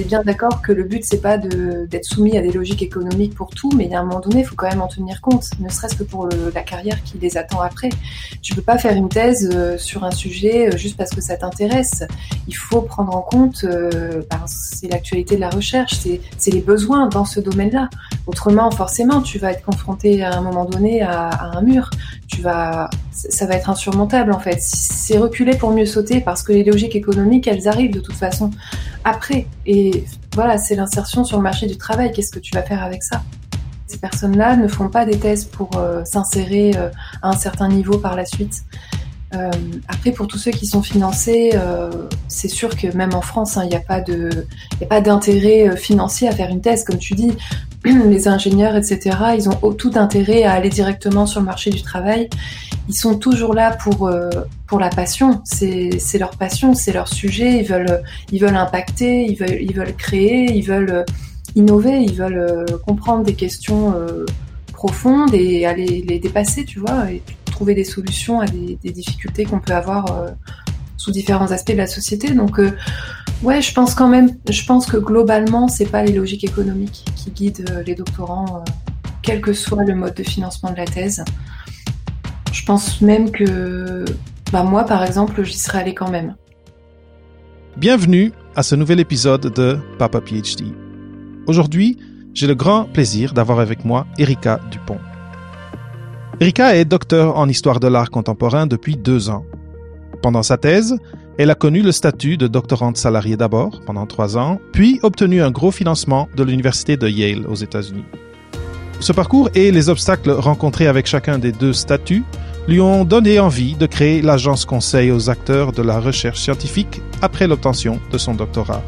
est bien d'accord que le but c'est pas d'être soumis à des logiques économiques pour tout, mais à un moment donné, il faut quand même en tenir compte, ne serait-ce que pour la carrière qui les attend après. Tu peux pas faire une thèse euh, sur un sujet euh, juste parce que ça t'intéresse. Il faut prendre en compte, euh, ben, c'est l'actualité de la recherche, c'est les besoins dans ce domaine-là. Autrement, forcément, tu vas être confronté à un moment donné à, à un mur. Tu vas, ça va être insurmontable en fait. C'est reculer pour mieux sauter parce que les logiques économiques, elles arrivent de toute façon après. Et voilà, c'est l'insertion sur le marché du travail. Qu'est-ce que tu vas faire avec ça? Ces personnes-là ne font pas des thèses pour euh, s'insérer euh, à un certain niveau par la suite. Euh, après, pour tous ceux qui sont financés, c'est sûr que même en France, hein, il n'y a pas de, d'intérêt financier à faire une thèse, comme tu dis. Les ingénieurs, etc., ils ont tout intérêt à aller directement sur le marché du travail ils sont toujours là pour euh, pour la passion. C'est leur passion, c'est leur sujet. Ils veulent ils veulent impacter, ils veulent ils veulent créer, ils veulent euh, innover, ils veulent euh, comprendre des questions profondes et aller les dépasser, tu vois, trouver des solutions à des, difficultés qu'on peut avoir sous différents aspects de la société. Donc ouais, je pense quand même, je pense que globalement, c'est pas les logiques économiques qui guident les doctorants, quel que soit le mode de financement de la thèse. Je pense même que bah moi, par exemple, j'y serais allé quand même. Bienvenue à ce nouvel épisode de Papa PhD. Aujourd'hui, j'ai le grand plaisir d'avoir avec moi Erika Dupont. Erika est docteur en histoire de l'art contemporain depuis deux ans. Pendant sa thèse, elle a connu le statut de doctorante salariée d'abord, pendant trois ans, puis obtenu un gros financement de l'Université de Yale aux États-Unis. Ce parcours et les obstacles rencontrés avec chacun des deux statuts lui ont donné envie de créer l'agence conseil aux acteurs de la recherche scientifique après l'obtention de son doctorat.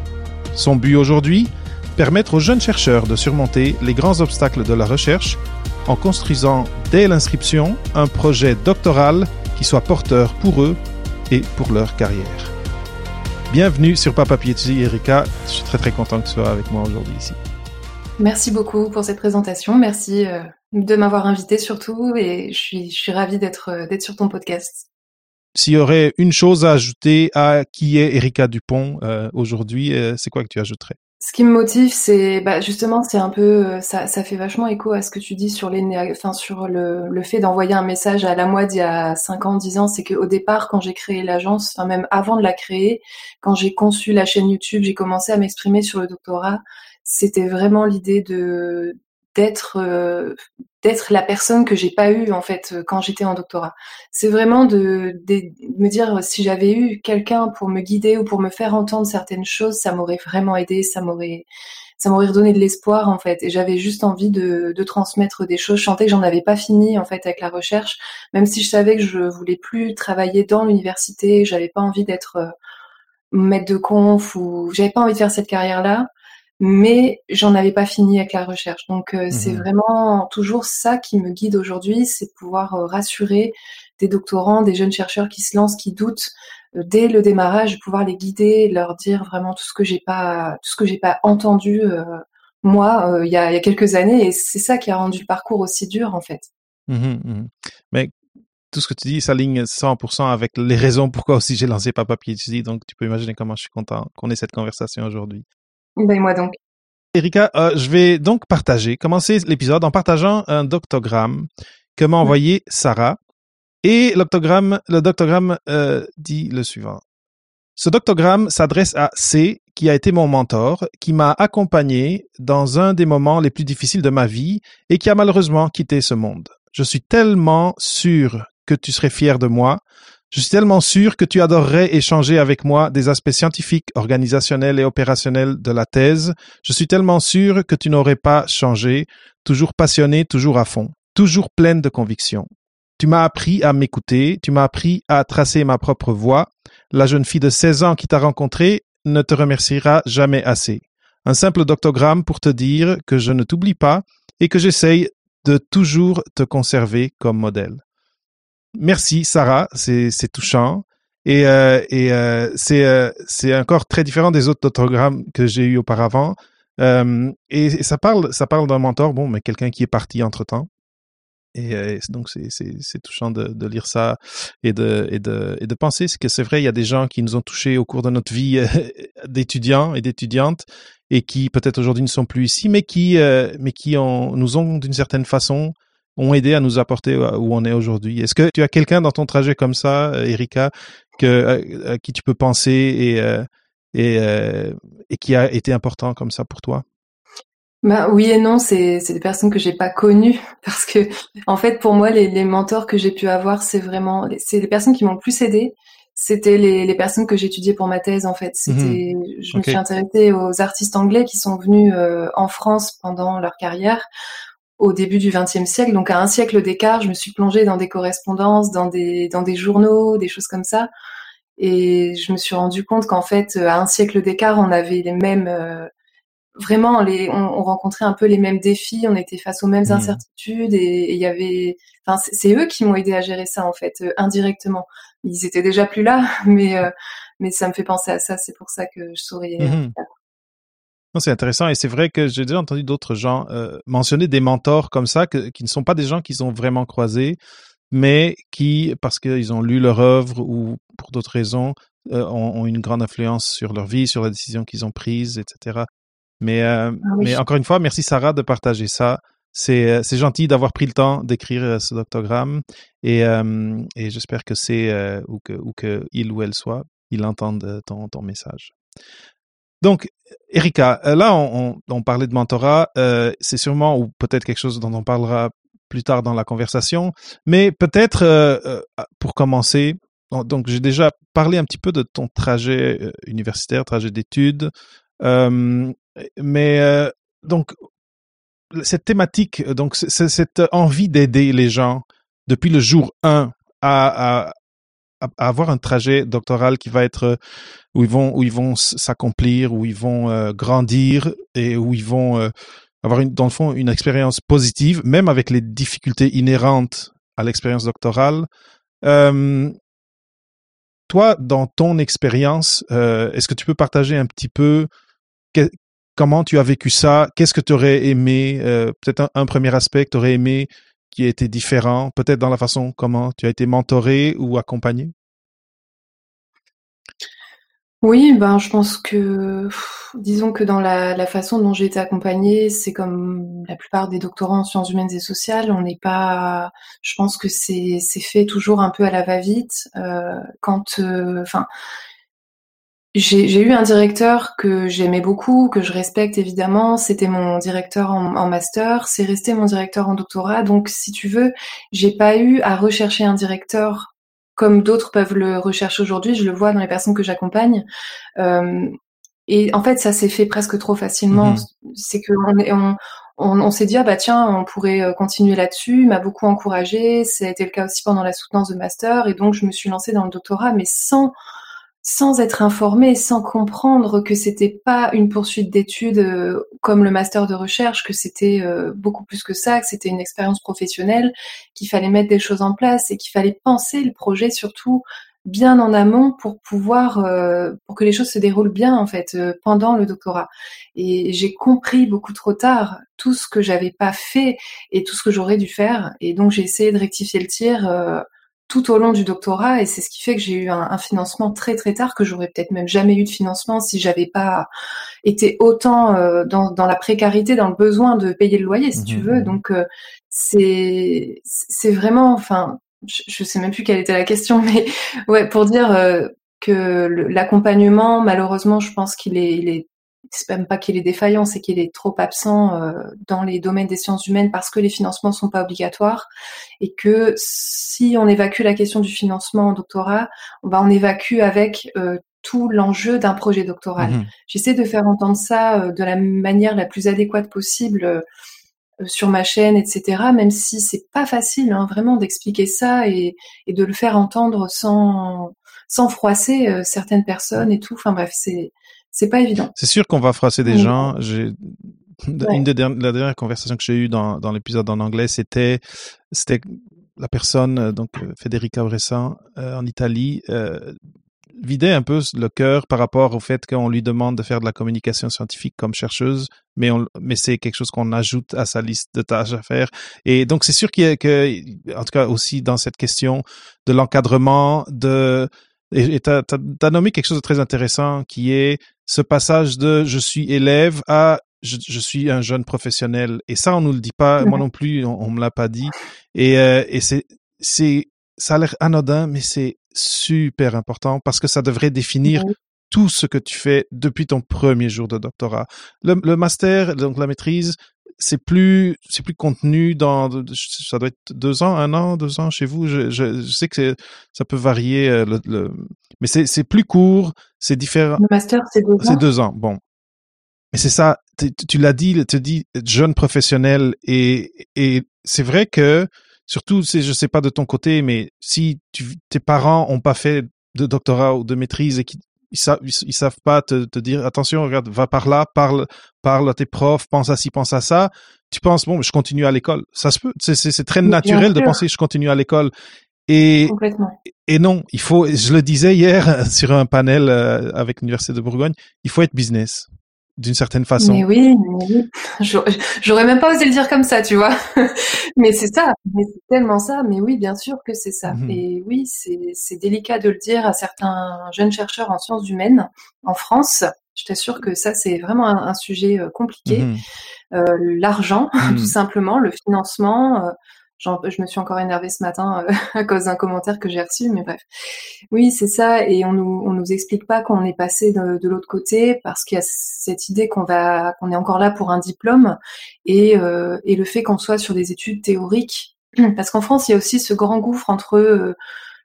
Son but aujourd'hui Permettre aux jeunes chercheurs de surmonter les grands obstacles de la recherche en construisant dès l'inscription un projet doctoral qui soit porteur pour eux et pour leur carrière. Bienvenue sur Papa PhD, Erika. Je suis très très content que tu sois avec moi aujourd'hui ici. Merci beaucoup pour cette présentation. Merci euh, de m'avoir invité surtout et je suis, je suis ravie d'être, euh, d'être sur ton podcast. S'il y aurait une chose à ajouter à qui est Erika Dupont euh, aujourd'hui, c'est quoi que tu ajouterais? Ce qui me motive, c'est bah, justement, c'est un peu, ça, ça fait vachement écho à ce que tu dis sur les, enfin sur le, le fait d'envoyer un message à la moi d'il y a 5 ans, 10 ans, c'est qu'au départ, quand j'ai créé l'agence, enfin même avant de la créer, quand j'ai conçu la chaîne YouTube, j'ai commencé à m'exprimer sur le doctorat c'était vraiment l'idée de d'être euh, d'être la personne que j'ai pas eue en fait quand j'étais en doctorat. C'est vraiment de, de, me dire si j'avais eu quelqu'un pour me guider ou pour me faire entendre certaines choses, ça m'aurait vraiment aidé, ça m'aurait ça m'aurait redonné de l'espoir en fait. Et j'avais juste envie de, de transmettre des choses. Je sentais que j'en avais pas fini en fait avec la recherche, même si je savais que je voulais plus travailler dans l'université, j'avais pas envie d'être euh, maître de conf ou j'avais pas envie de faire cette carrière là mais j'en avais pas fini avec la recherche. Donc euh, c'est mmh vraiment toujours ça qui me guide aujourd'hui, c'est pouvoir euh, rassurer des doctorants, des jeunes chercheurs qui se lancent, qui doutent euh, dès le démarrage, pouvoir les guider, leur dire vraiment tout ce que j'ai pas, tout ce que j'ai pas entendu moi il y, a, y, a, quelques années, et c'est ça qui a rendu le parcours aussi dur en fait. Mmh mmh mais tout ce que tu dis s'aligne 100% avec les raisons pourquoi aussi j'ai lancé Papa PhD, donc tu peux imaginer comment je suis content qu'on ait cette conversation aujourd'hui. Ben moi donc. Erika, euh, je vais donc partager, commencer l'épisode en partageant un doctogramme que m'a envoyé Sarah. Et l'octogramme, le doctogramme euh, dit le suivant. Ce doctogramme s'adresse à C, qui a été mon mentor, qui m'a accompagné dans un des moments les plus difficiles de ma vie et qui a malheureusement quitté ce monde. Je suis tellement sûr que tu serais fier de moi je suis tellement sûr que tu adorerais échanger avec moi des aspects scientifiques, organisationnels et opérationnels de la thèse. Je suis tellement sûr que tu n'aurais pas changé, toujours passionné, toujours à fond, toujours pleine de conviction. Tu m'as appris à m'écouter, tu m'as appris à tracer ma propre voie. La jeune fille de 16 ans qui t'a rencontré ne te remerciera jamais assez. Un simple doctogramme pour te dire que je ne t'oublie pas et que j'essaye de toujours te conserver comme modèle. Merci Sarah, c'est touchant. Et, euh, et euh, c'est euh, encore très différent des autres autogrammes que j'ai eu auparavant. Euh, et, ça parle ça parle d'un mentor, bon, mais quelqu'un qui est parti entre temps. Et, euh, donc c'est touchant de, de, lire ça et de et de et de penser que c'est vrai il y a des gens qui nous ont touchés au cours de notre vie d'étudiants et d'étudiantes et qui peut-être aujourd'hui ne sont plus ici mais qui euh, mais qui ont, nous ont d'une certaine façon ont aidé à nous apporter où on est aujourd'hui. Est-ce que tu as quelqu'un dans ton trajet comme ça, Erika, que à, qui tu peux penser et euh, et, et qui a été important comme ça pour toi? Bah, oui et non, c'est des personnes que j'ai pas connues parce que en fait pour moi les, les mentors que j'ai pu avoir c'est vraiment c'est les personnes qui m'ont le plus aidé. C'était les, les personnes que j'étudiais pour ma thèse en fait. C'était mhm. je me suis intéressée aux artistes anglais qui sont venus euh, en France pendant leur carrière au début du XXe siècle, donc à un siècle d'écart. Je me suis plongée dans des correspondances, dans des dans des journaux, des choses comme ça. Et je me suis rendu compte qu'en fait, à un siècle d'écart, on avait les mêmes, euh, vraiment les, on, rencontrait un peu les mêmes défis, on était face aux mêmes mmh. incertitudes et il y avait, enfin c'est eux qui m'ont aidé à gérer ça en fait euh, indirectement. Ils étaient déjà plus là, mais euh, mais ça me fait penser à ça. C'est pour ça que je souris. Mmh c'est intéressant et c'est vrai que j'ai déjà entendu d'autres gens euh, mentionner des mentors comme ça que, qui ne sont pas des gens qu'ils ont vraiment croisés, mais qui, parce qu'ils ont lu leur œuvre ou pour d'autres raisons, ont, ont, une grande influence sur leur vie, sur la décision qu'ils ont prise, etc. Mais, euh, ah mais encore une fois, merci Sarah de partager ça. C'est, euh, c'est gentil d'avoir pris le temps d'écrire euh, ce doctogramme et, et j'espère que c'est, ou, que, ou que il ou elle soit, ils entendent ton, ton message. Donc, Erika, là, on, on, parlait de mentorat. c'est sûrement, ou peut-être quelque chose dont on parlera plus tard dans la conversation, mais peut-être pour commencer, donc j'ai déjà parlé un petit peu de ton trajet universitaire, trajet d'études. Euh, mais euh, donc cette thématique, donc cette envie d'aider les gens depuis le jour 1 à, à, avoir un trajet doctoral qui va être où ils vont où ils vont s'accomplir, où ils vont euh, grandir et où ils vont euh, avoir dans le fond une expérience positive, même avec les difficultés inhérentes à l'expérience doctorale. Euh, toi, dans ton expérience, est-ce que tu peux partager un petit peu comment tu as vécu ça? Qu'est-ce que tu aurais aimé euh, Peut-être un, premier aspect que tu aurais aimé qui a été différent, peut-être dans la façon comment tu as été mentoré ou accompagné? Oui, ben je pense que, disons que dans la, façon dont j'ai été accompagnée, c'est comme la plupart des doctorants en sciences humaines et sociales, on n'est pas, je pense que c'est fait toujours un peu à la va-vite. Euh, quand, euh, enfin. J'ai eu un directeur que j'aimais beaucoup, que je respecte évidemment. C'était mon directeur en, master, c'est resté mon directeur en doctorat. Donc, si tu veux, j'ai pas eu à rechercher un directeur comme d'autres peuvent le rechercher aujourd'hui. Je le vois dans les personnes que j'accompagne. Euh, et en fait, ça s'est fait presque trop facilement. Mm-hmm. C'est que on, on, on s'est dit ah bah tiens, on pourrait euh, continuer là-dessus. M'a beaucoup encouragé. Ça a été le cas aussi pendant la soutenance de master. Et donc, je me suis lancée dans le doctorat, mais sans sans être informé, sans comprendre que c'était pas une poursuite d'études euh, comme le master de recherche, que c'était euh, beaucoup plus que ça, que c'était une expérience professionnelle, qu'il fallait mettre des choses en place et qu'il fallait penser le projet surtout bien en amont pour pouvoir euh, pour que les choses se déroulent bien en fait pendant le doctorat. Et j'ai compris beaucoup trop tard tout ce que j'avais pas fait et tout ce que j'aurais dû faire et donc j'ai essayé de rectifier le tir tout au long du doctorat et c'est ce qui fait que j'ai eu un, financement très très tard que j'aurais peut-être même jamais eu de financement si j'avais pas été autant euh, dans, dans, la précarité, dans le besoin de payer le loyer si tu mmh veux. Donc euh, c'est c'est vraiment, enfin, je, je, sais même plus quelle était la question, mais ouais, pour dire euh, que l'accompagnement, malheureusement, je pense qu'il est, il est c'est même pas qu'il est défaillant, c'est qu'il est trop absent euh, dans les domaines des sciences humaines parce que les financements sont pas obligatoires et que si on évacue la question du financement en doctorat, bah, on évacue avec euh, tout l'enjeu d'un projet doctoral. Mhm. J'essaie de faire entendre ça euh, de la manière la plus adéquate possible sur ma chaîne, etc. Même si c'est pas facile, hein, vraiment, d'expliquer ça et, et, de le faire entendre sans sans froisser certaines personnes et tout. Enfin bref, c'est c'est pas évident. C'est sûr qu'on va froisser des gens. J'ai une des dernières, la dernière conversation que j'ai eue dans, dans l'épisode en anglais, c'était c'était la personne euh, donc euh, Federica Bressan euh, en Italie. vider un peu le cœur par rapport au fait qu'on lui demande de faire de la communication scientifique comme chercheuse, mais on, mais c'est quelque chose qu'on ajoute à sa liste de tâches à faire. Et donc c'est sûr qu'il y a que, en tout cas aussi dans cette question de l'encadrement, de et tu as, nommé quelque chose de très intéressant qui est ce passage de je suis élève à je, je, suis un jeune professionnel. Et ça, on nous le dit pas, moi non plus, on, on me l'a pas dit. Et, euh, et c'est, c'est, ça a l'air anodin, mais c'est super important parce que ça devrait définir tout ce que tu fais depuis ton premier jour de doctorat. Le, le master, donc la maîtrise, c'est plus c'est plus contenu dans ça doit être deux ans un an deux ans chez vous. Je, je, sais que ça peut varier euh, le, le mais c'est c'est plus court c'est différent. Le master c'est deux ans? c'est deux ans bon. Mais c'est ça, tu, l'as dit, tu dis jeune professionnel et, et c'est vrai que surtout, c'est, je sais pas de ton côté, mais si tu, tes parents ont pas fait de doctorat ou de maîtrise et qu'ils ils savent, ils, savent pas te, te, dire attention, regarde, va par là, parle, parle à tes profs, pense à ci, pense à ça. Tu penses bon, je continue à l'école. Ça se peut, c'est, c'est, très naturel de penser je continue à l'école. Et, et non, il faut, je le disais hier sur un panel euh, avec l'Université de Bourgogne, il faut être business d'une certaine façon. Mais oui, mais oui. J'aurais même pas osé le dire comme ça, tu vois. mais c'est ça, mais c'est tellement ça. Mais oui, bien sûr que c'est ça. Mhm. Et oui, c'est délicat de le dire à certains jeunes chercheurs en sciences humaines en France. Je t'assure que ça, c'est vraiment un, sujet euh, compliqué. Mhm. Euh, L'argent, tout mhm. simplement, le financement. Euh, je me suis encore énervée ce matin euh, à cause d'un commentaire que j'ai reçu, mais bref. Oui, c'est ça, et on nous on nous explique pas qu'on est passé de, de l'autre côté parce qu'il y a cette idée qu'on va qu'on est encore là pour un diplôme et euh, et le fait qu'on soit sur des études théoriques, parce qu'en France il y a aussi ce grand gouffre entre euh,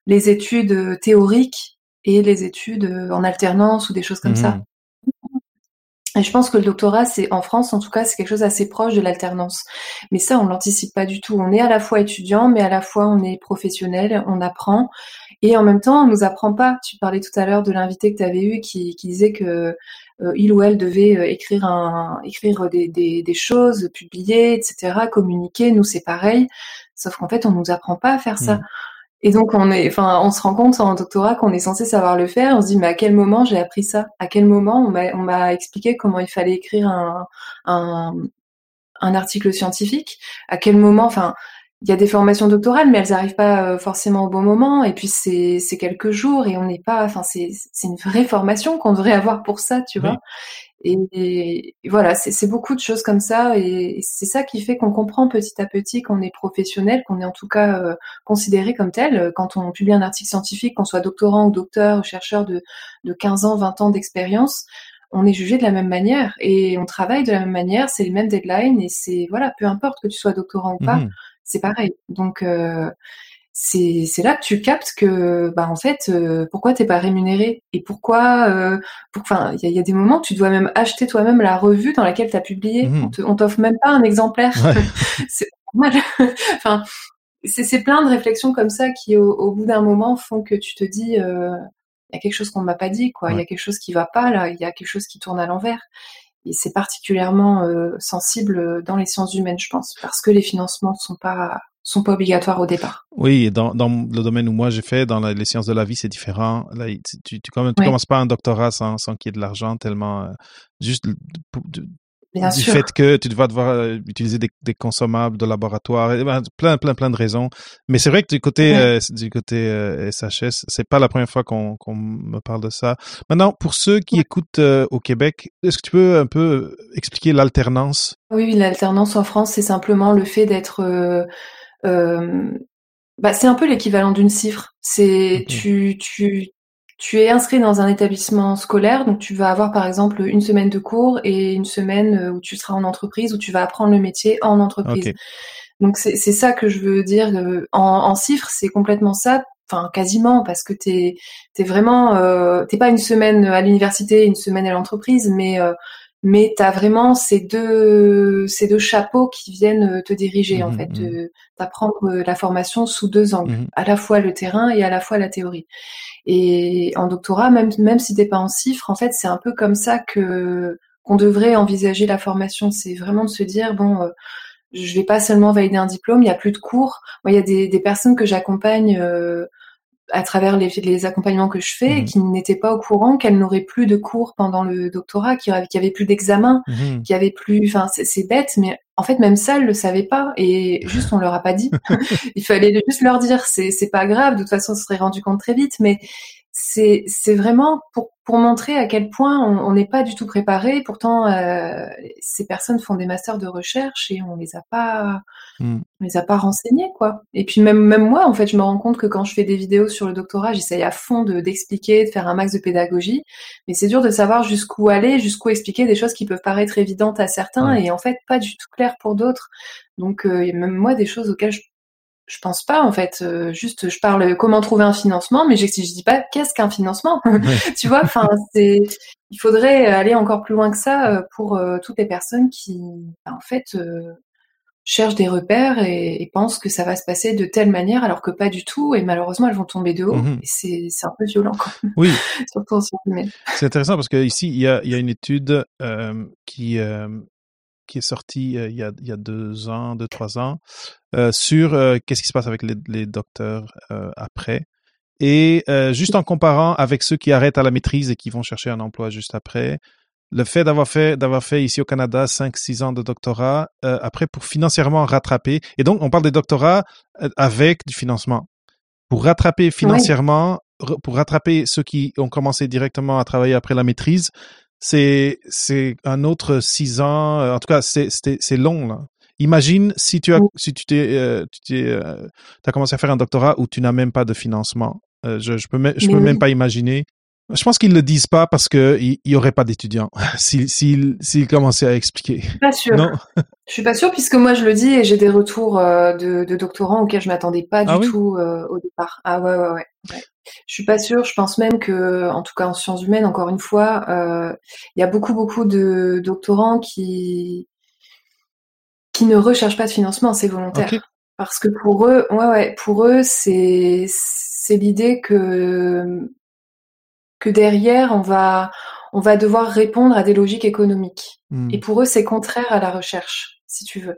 les études théoriques et les études en alternance ou des choses comme ça. Mmh. Et je pense que le doctorat, c'est en France, en tout cas, c'est quelque chose assez proche de l'alternance. Mais ça, on l'anticipe pas du tout. On est à la fois étudiant, mais à la fois on est professionnel, on apprend, et en même temps, on nous apprend pas. Tu parlais tout à l'heure de l'invité que tu avais eu qui, disait que euh, il ou elle devait euh, écrire écrire des, choses, publier, etc., communiquer. Nous, c'est pareil. Sauf qu'en fait, on nous apprend pas à faire ça. Et donc on est, enfin, on se rend compte en doctorat qu'on est censé savoir le faire. On se dit mais à quel moment j'ai appris ça? À quel moment on m'a, on m'a expliqué comment il fallait écrire un, un, un article scientifique? À quel moment Enfin, il y a des formations doctorales, mais elles n'arrivent pas euh, forcément au bon moment. Et puis c'est, c'est quelques jours et on n'est pas. Enfin, c'est, c'est une vraie formation qu'on devrait avoir pour ça, tu vois? Et, voilà, c'est beaucoup de choses comme ça, et, c'est ça qui fait qu'on comprend petit à petit qu'on est professionnel, qu'on est en tout cas euh, considéré comme tel. Quand on publie un article scientifique, qu'on soit doctorant ou docteur ou chercheur de, de 15 ans, 20 ans d'expérience, on est jugé de la même manière et on travaille de la même manière, c'est les mêmes deadlines et c'est voilà, peu importe que tu sois doctorant ou pas, mmh c'est pareil. Donc euh, c'est c'est là que tu captes que bah en fait euh, pourquoi t'es pas rémunéré et pourquoi euh, enfin il y a, des moments où tu dois même acheter toi-même la revue dans laquelle tu as publié. Mmh on t'offre même pas un exemplaire. C'est normal. Enfin c'est plein de réflexions comme ça qui au, bout d'un moment font que tu te dis euh, il y a quelque chose qu'on m'a pas dit quoi. Il y a quelque chose qui va pas là. Il y a quelque chose qui tourne à l'envers. Et c'est particulièrement euh, sensible dans les sciences humaines je pense parce que les financements sont pas sont pas obligatoires au départ. Oui, dans, dans le domaine où moi j'ai fait, dans les sciences de la vie, c'est différent. Là, tu, tu, commences pas un doctorat sans, sans qu'il y ait de l'argent, tellement euh, juste du fait que tu vas devoir euh, utiliser des, des, consommables de laboratoire, et ben, plein, plein, plein de raisons. Mais c'est vrai que du côté, euh, du côté SHS, c'est pas la première fois qu'on me parle de ça. Maintenant, pour ceux qui écoutent au Québec, est-ce que tu peux un peu expliquer l'alternance? Oui, l'alternance en France, c'est simplement le fait d'être euh, bah, c'est un peu l'équivalent d'une cifre. C'est tu, tu, tu es inscrit dans un établissement scolaire, donc tu vas avoir par exemple une semaine de cours et une semaine euh, où tu seras en entreprise, où tu vas apprendre le métier en entreprise. Donc c'est ça que je veux dire. Euh, en, en chiffres, c'est complètement ça. Enfin, quasiment, parce que t'es es vraiment, euh, t'es pas une semaine à l'université, une semaine à l'entreprise, mais mais tu as vraiment ces deux ces deux chapeaux qui viennent euh, te diriger en mmh fait, mmh t'apprendre euh, la formation sous deux angles, mmh à la fois le terrain et à la fois la théorie. Et en doctorat, même même si t'es pas en chiffres, en fait, c'est un peu comme ça que qu'on devrait envisager la formation. C'est vraiment de se dire bon. Euh, je vais pas seulement valider un diplôme, il y a plus de cours. Moi, il y a des, des personnes que j'accompagne à travers les, les, accompagnements que je fais, Mhm. qui n'étaient pas au courant qu'elles n'auraient plus de cours pendant le doctorat, qu'il y avait, plus d'examen, Mhm. qu'il y avait plus, enfin c'est bête, mais en fait même ça elles le savaient pas et juste on leur a pas dit. Il fallait juste leur dire, c'est c'est pas grave, de toute façon on se serait rendu compte très vite, mais c'est c'est vraiment pour pour montrer à quel point on n'est pas du tout préparé. Pourtant euh, ces personnes font des masters de recherche et on les a pas Mm. on les a pas renseignés quoi. Et puis même même moi en fait je me rends compte que quand je fais des vidéos sur le doctorat j'essaye à fond de d'expliquer, de faire un max de pédagogie, mais c'est dur de savoir jusqu'où aller, jusqu'où expliquer des choses qui peuvent paraître évidentes à certains Ouais. et en fait pas du tout claires pour d'autres. Donc euh, il y a même moi des choses auxquelles je je pense pas en fait. Euh, juste je parle comment trouver un financement, mais je, je dis pas qu'est-ce qu'un financement. tu vois, enfin c'est il faudrait aller encore plus loin que ça euh, pour euh, toutes les personnes qui bah, en fait euh, cherchent des repères et, et pensent que ça va se passer de telle manière alors que pas du tout et malheureusement elles vont tomber de haut. Et c'est un peu violent quand même, Oui, surtout en c'est intéressant parce que ici il y a, y a une étude qui qui est sortie euh, il y a il y a deux ans, deux trois ans euh, sur euh, qu'est-ce qui se passe avec les, les docteurs euh, après et euh, juste en comparant avec ceux qui arrêtent à la maîtrise et qui vont chercher un emploi juste après. Le fait d'avoir fait d'avoir fait ici au Canada 5-6 ans de doctorat euh, après pour financièrement rattraper et donc on parle des doctorats avec du financement pour rattraper financièrement, re- pour rattraper ceux qui ont commencé directement à travailler après la maîtrise, c'est c'est un autre six ans. euh, En tout cas, c'est long là. Imagine si tu as si tu t'es euh, tu t'es euh, t'as commencé à faire un doctorat où tu n'as même pas de financement. Euh, je je peux je peux même pas imaginer. Je pense qu'ils le disent pas parce que il y aurait pas d'étudiants s'ils s'ils s'ils commençaient à expliquer. Je suis pas sûre. Non. Je suis pas sûre puisque moi je le dis et j'ai des retours euh, de, de doctorants auxquels je m'attendais pas du Ah oui? tout euh, au départ. Ah ouais, ouais ouais ouais. Je suis pas sûre. Je pense même que, en tout cas en sciences humaines, encore une fois, euh, il y a beaucoup beaucoup de doctorants qui qui ne recherchent pas de financement, c'est volontaire. Parce que pour eux, ouais ouais, pour eux c'est c'est l'idée que que derrière on va on va devoir répondre à des logiques économiques. Hmm. Et pour eux, c'est contraire à la recherche, si tu veux.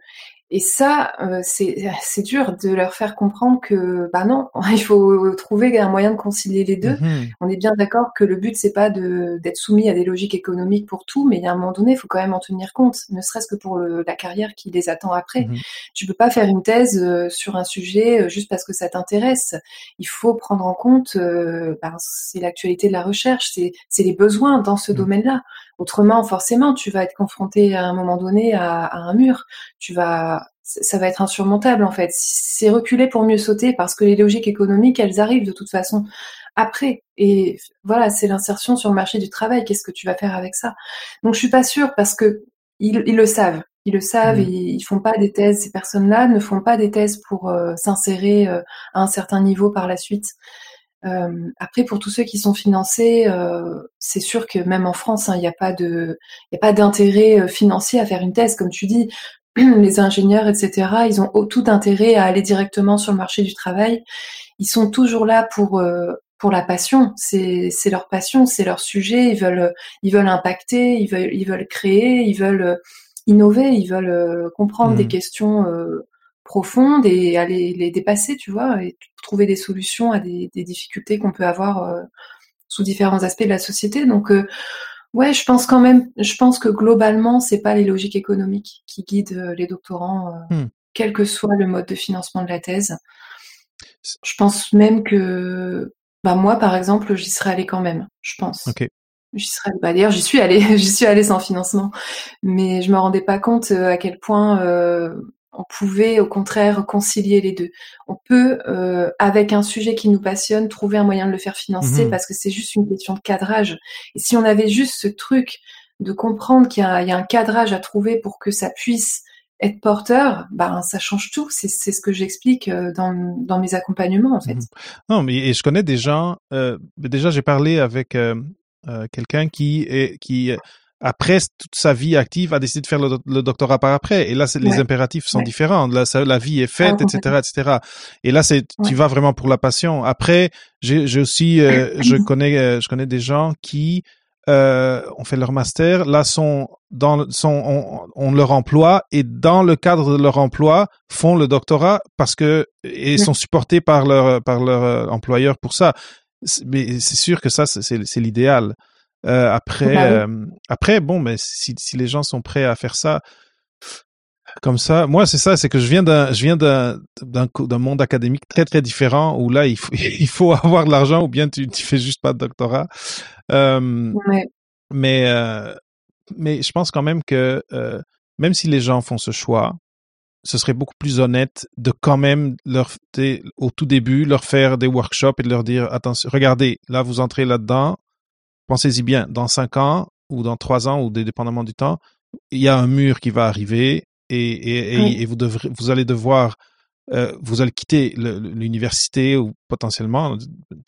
Et ça, euh, c'est dur de leur faire comprendre que, bah non, il faut trouver un moyen de concilier les deux. Mhm. On est bien d'accord que le but, c'est pas d'être soumis à des logiques économiques pour tout, mais il y a un moment donné, il faut quand même en tenir compte, ne serait-ce que pour le, la carrière qui les attend après. Mhm. Tu peux pas faire une thèse euh, sur un sujet euh, juste parce que ça t'intéresse. Il faut prendre en compte, euh, ben, c'est l'actualité de la recherche, c'est c'est les besoins dans ce Mhm. domaine-là. Autrement, forcément, tu vas être confronté à un moment donné à, à un mur. Tu vas, ça va être insurmontable en fait. C'est reculer pour mieux sauter parce que les logiques économiques, elles arrivent de toute façon après. Et voilà, c'est l'insertion sur le marché du travail. Qu'est-ce que tu vas faire avec ça? Donc je suis pas sûre parce que ils, ils le savent. Ils le savent Mhm. et ils font pas des thèses. Ces personnes-là ne font pas des thèses pour euh, s'insérer euh, à un certain niveau par la suite. Euh, après, pour tous ceux qui sont financés, euh, c'est sûr que même en France, hein, il n'y a pas de, il y a pas d'intérêt euh, financier à faire une thèse, comme tu dis. Les ingénieurs, etc., ils ont tout intérêt à aller directement sur le marché du travail. Ils sont toujours là pour euh, pour la passion. C'est c'est leur passion, c'est leur sujet. Ils veulent ils veulent impacter, ils veulent ils veulent créer, ils veulent euh, innover, ils veulent euh, comprendre des questions euh, profondes et aller les dépasser, tu vois, et trouver des solutions à des, des difficultés qu'on peut avoir euh, sous différents aspects de la société. Donc, euh, ouais, je pense quand même, je pense que globalement, c'est pas les logiques économiques qui guident euh, les doctorants, euh, Hmm. quel que soit le mode de financement de la thèse. Je pense même que, bah moi, par exemple, j'y serais allée quand même. Je pense. Ok. J'y serais. Bah d'ailleurs, j'y suis allée. j'y suis allée sans financement, mais je me rendais pas compte à quel point euh, on pouvait, au contraire, concilier les deux. On peut, euh, avec un sujet qui nous passionne, trouver un moyen de le faire financer Mhm. parce que c'est juste une question de cadrage. Et si on avait juste ce truc de comprendre qu'il y a, il y a un cadrage à trouver pour que ça puisse être porteur, ben ça change tout. C'est ce que j'explique euh, dans, dans mes accompagnements en fait. Mhm. Non, mais et je connais des gens. Euh, déjà, j'ai parlé avec euh, euh, quelqu'un qui est qui après toute sa vie active a décidé de faire le, do- le doctorat par après. Et là, c'est- les Ouais. impératifs sont Ouais. différents. Là, ça, la vie est faite, Ah, etc., etc. Et là, c'est tu Ouais. vas vraiment pour la passion. Après, j'ai aussi euh, je connais euh, je connais des gens qui euh, ont fait leur master, là sont dans sont on, on, leur emploi et dans le cadre de leur emploi font le doctorat parce que et sont supportés par leur par leur euh, employeur pour ça. Mais c'est sûr que ça c'est c'est l'idéal. Euh, après bah euh, après bon mais si si les gens sont prêts à faire ça comme ça. Moi, c'est ça, c'est que je viens d'un, je viens d'un, d'un, monde académique très très différent où là, il faut, il faut avoir de l'argent ou bien tu, tu fais juste pas de doctorat. Euh, Mais, euh, mais je pense quand même que euh, même si les gens font ce choix, ce serait beaucoup plus honnête de quand même leur, au tout début, leur faire des workshops et de leur dire, attention, regardez, là, vous entrez là-dedans, pensez-y bien, dans cinq ans ou dans trois ans ou dépendamment du temps, il y a un mur qui va arriver et, et, et, vous, devrez, vous allez devoir, euh, vous allez quitter l'université ou potentiellement,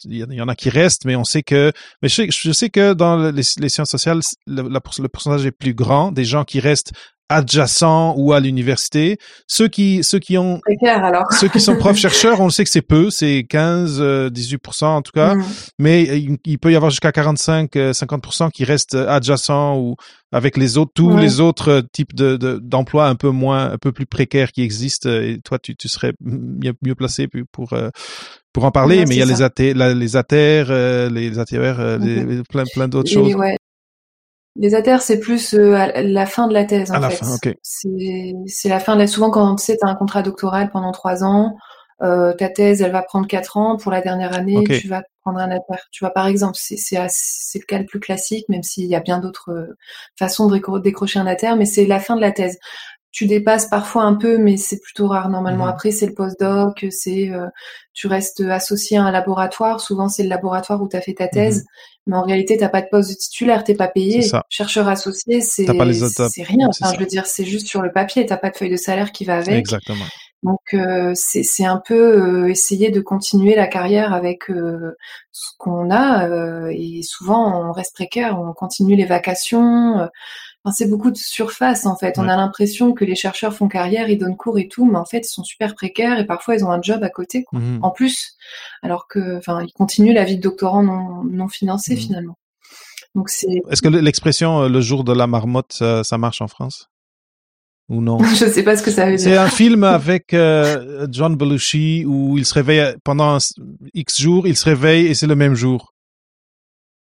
il y en a qui restent, mais on sait que, mais je sais, je sais que dans les, les sciences sociales, le, le pourcentage est plus grand des gens qui restent adjacents ou à l'université. Ceux qui, ceux qui ont, alors. ceux qui sont profs chercheurs, on le sait que c'est peu, c'est 15, 18% euh, en tout cas, mm. mais il, peut y avoir jusqu'à 45, 50% euh, qui restent adjacents ou avec les autres, tous les autres types de, d'emplois un peu moins, un peu plus précaires qui existent. Et toi, tu, tu serais mieux, mieux placé pour, euh, pour en parler, mais il y a les AT, les ATR, les ATR, les, plein, plein d'autres choses. Les ATER, c'est plus euh, la fin de la thèse, en à fait. La fin. C'est la fin de la... Souvent, quand tu sais, as un contrat doctoral pendant trois ans, euh, ta thèse, elle va prendre quatre ans. Pour la dernière année, tu vas prendre un ATER. Tu vois, par exemple, c'est le cas le plus classique, même s'il y a bien d'autres euh, façons de décrocher un ATER, mais c'est la fin de la thèse tu dépasses parfois un peu, mais c'est plutôt rare normalement. Mhm. Après, c'est le postdoc, c'est euh, tu restes associé à un laboratoire. Souvent, c'est le laboratoire où tu as fait ta thèse, mhm. mais en réalité, t'as pas de poste de titulaire, t'es pas payé. Chercheur associé, c'est c'est rien. Enfin, je veux dire, c'est juste sur le papier. T'as pas de feuille de salaire qui va avec. Exactement. Donc euh, c'est un peu euh, essayer de continuer la carrière avec ce qu'on a et souvent on reste précaire, on continue les vacations c'est beaucoup de surface en fait. On a l'impression que les chercheurs font carrière, ils donnent cours et tout, mais en fait ils sont super précaires et parfois ils ont un job à côté mmh en plus, alors que, enfin, ils continuent la vie de doctorant non, non financé mmh finalement. Donc c'est. Est-ce que l'expression euh, le jour de la marmotte, ça, marche en France? Ou non? Je sais pas ce que ça veut dire. C'est un film avec euh, John Belushi où il se réveille pendant X jours, il se réveille et c'est le même jour.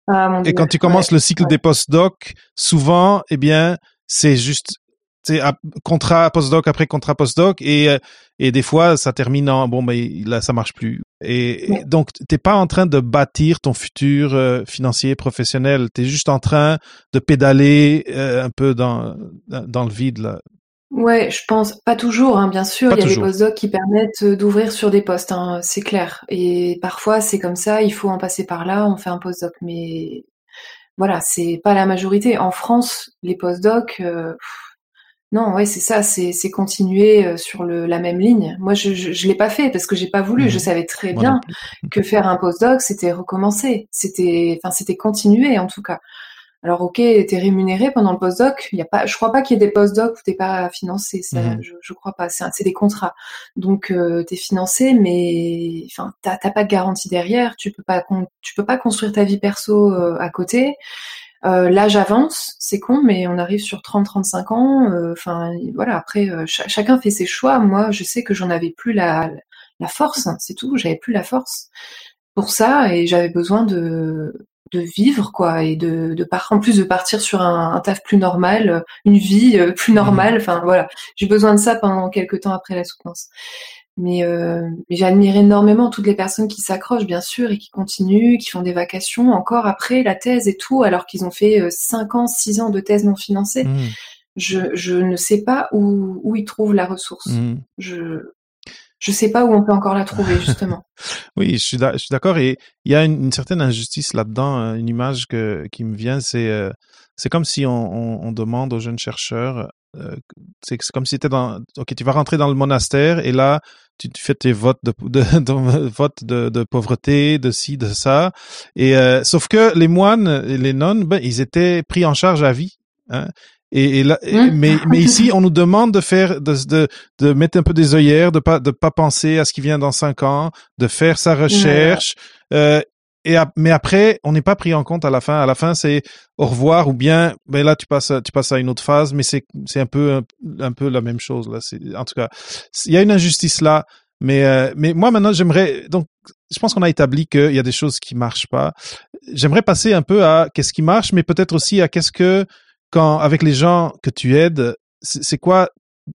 Ah, et quand tu commences le cycle des post-doc, souvent, eh bien, c'est juste c'est contrat postdoc après contrat postdoc et euh, et des fois ça termine en bon mais là ça marche plus. Et, donc donc t'es pas en train de bâtir ton futur euh, financier professionnel. T'es juste en train de pédaler euh, un peu dans dans le vide là Ouais, je pense pas toujours, hein, bien sûr. il y a des postdocs qui permettent euh, d'ouvrir sur des postes, hein, c'est clair. Et parfois, c'est comme ça, il faut en passer par là, on fait un postdoc. Mais voilà, c'est pas la majorité. En France, les postdocs, euh, non, ouais, c'est ça, c'est continuer euh, sur le, la même ligne. Moi, je, je, l'ai pas fait parce que j'ai pas voulu. Je mmh savais très bien que faire un postdoc, c'était recommencer, c'était, enfin, c'était continuer en tout cas. Alors ok, t'es rémunéré pendant le postdoc. Il y a pas, je crois pas qu'il y ait des postdocs où t'es pas financé. Ça, mhm. je, je, crois pas. C'est des contrats. Donc euh, t'es financé, mais enfin t'as pas de garantie derrière. Tu peux pas, tu peux pas construire ta vie perso euh, à côté. Euh, L'âge avance, c'est con, mais on arrive sur 30-35 ans. Euh, enfin voilà. Après, chacun fait ses choix. Moi, je sais que j'en avais plus la, la force. C'est tout. J'avais plus la force pour ça et j'avais besoin de de vivre quoi et de, de en plus de partir sur un, un taf plus normal, euh, une vie euh, plus normale. Enfin voilà, j'ai besoin de ça pendant quelques temps après la soutenance. Mais, euh, mais j'admire énormément toutes les personnes qui s'accrochent bien sûr et qui continuent, qui font des vacations encore après la thèse et tout, alors qu'ils ont fait 5 ans, 6 ans de thèse non financée. Mmh. Je, je ne sais pas où, où ils trouvent la ressource. Mmh. Je, je sais pas où on peut encore la trouver justement. oui, je suis d'accord et il y a une, certaine injustice là-dedans. Euh, une image que, qui me vient, c'est euh, c'est comme si on, on, on, demande aux jeunes chercheurs, euh, c'est comme si tu dans, ok, tu vas rentrer dans le monastère et là tu, fais tes votes de, de, de votes de, de, pauvreté, de ci, de ça. Et euh, sauf que les moines et les nonnes, ben, ils étaient pris en charge à vie. Hein? Et, là, mmh. mais, mais ici, on nous demande de faire, de, de, de mettre un peu des œillères, de pas, de pas penser à ce qui vient dans cinq ans, de faire sa recherche. Euh, et mais après, on n'est pas pris en compte à la fin. À la fin, c'est au revoir ou bien, ben là, tu passes, tu passes à une autre phase, mais c'est, c'est un peu, un, peu la même chose là. C'est, en tout cas, il y a une injustice là. Mais, euh, mais moi maintenant, j'aimerais donc, je pense qu'on a établi qu'il y a des choses qui marchent pas. J'aimerais passer un peu à qu'est-ce qui marche, mais peut-être aussi à qu'est-ce que quand avec les gens que tu aides, c'est quoi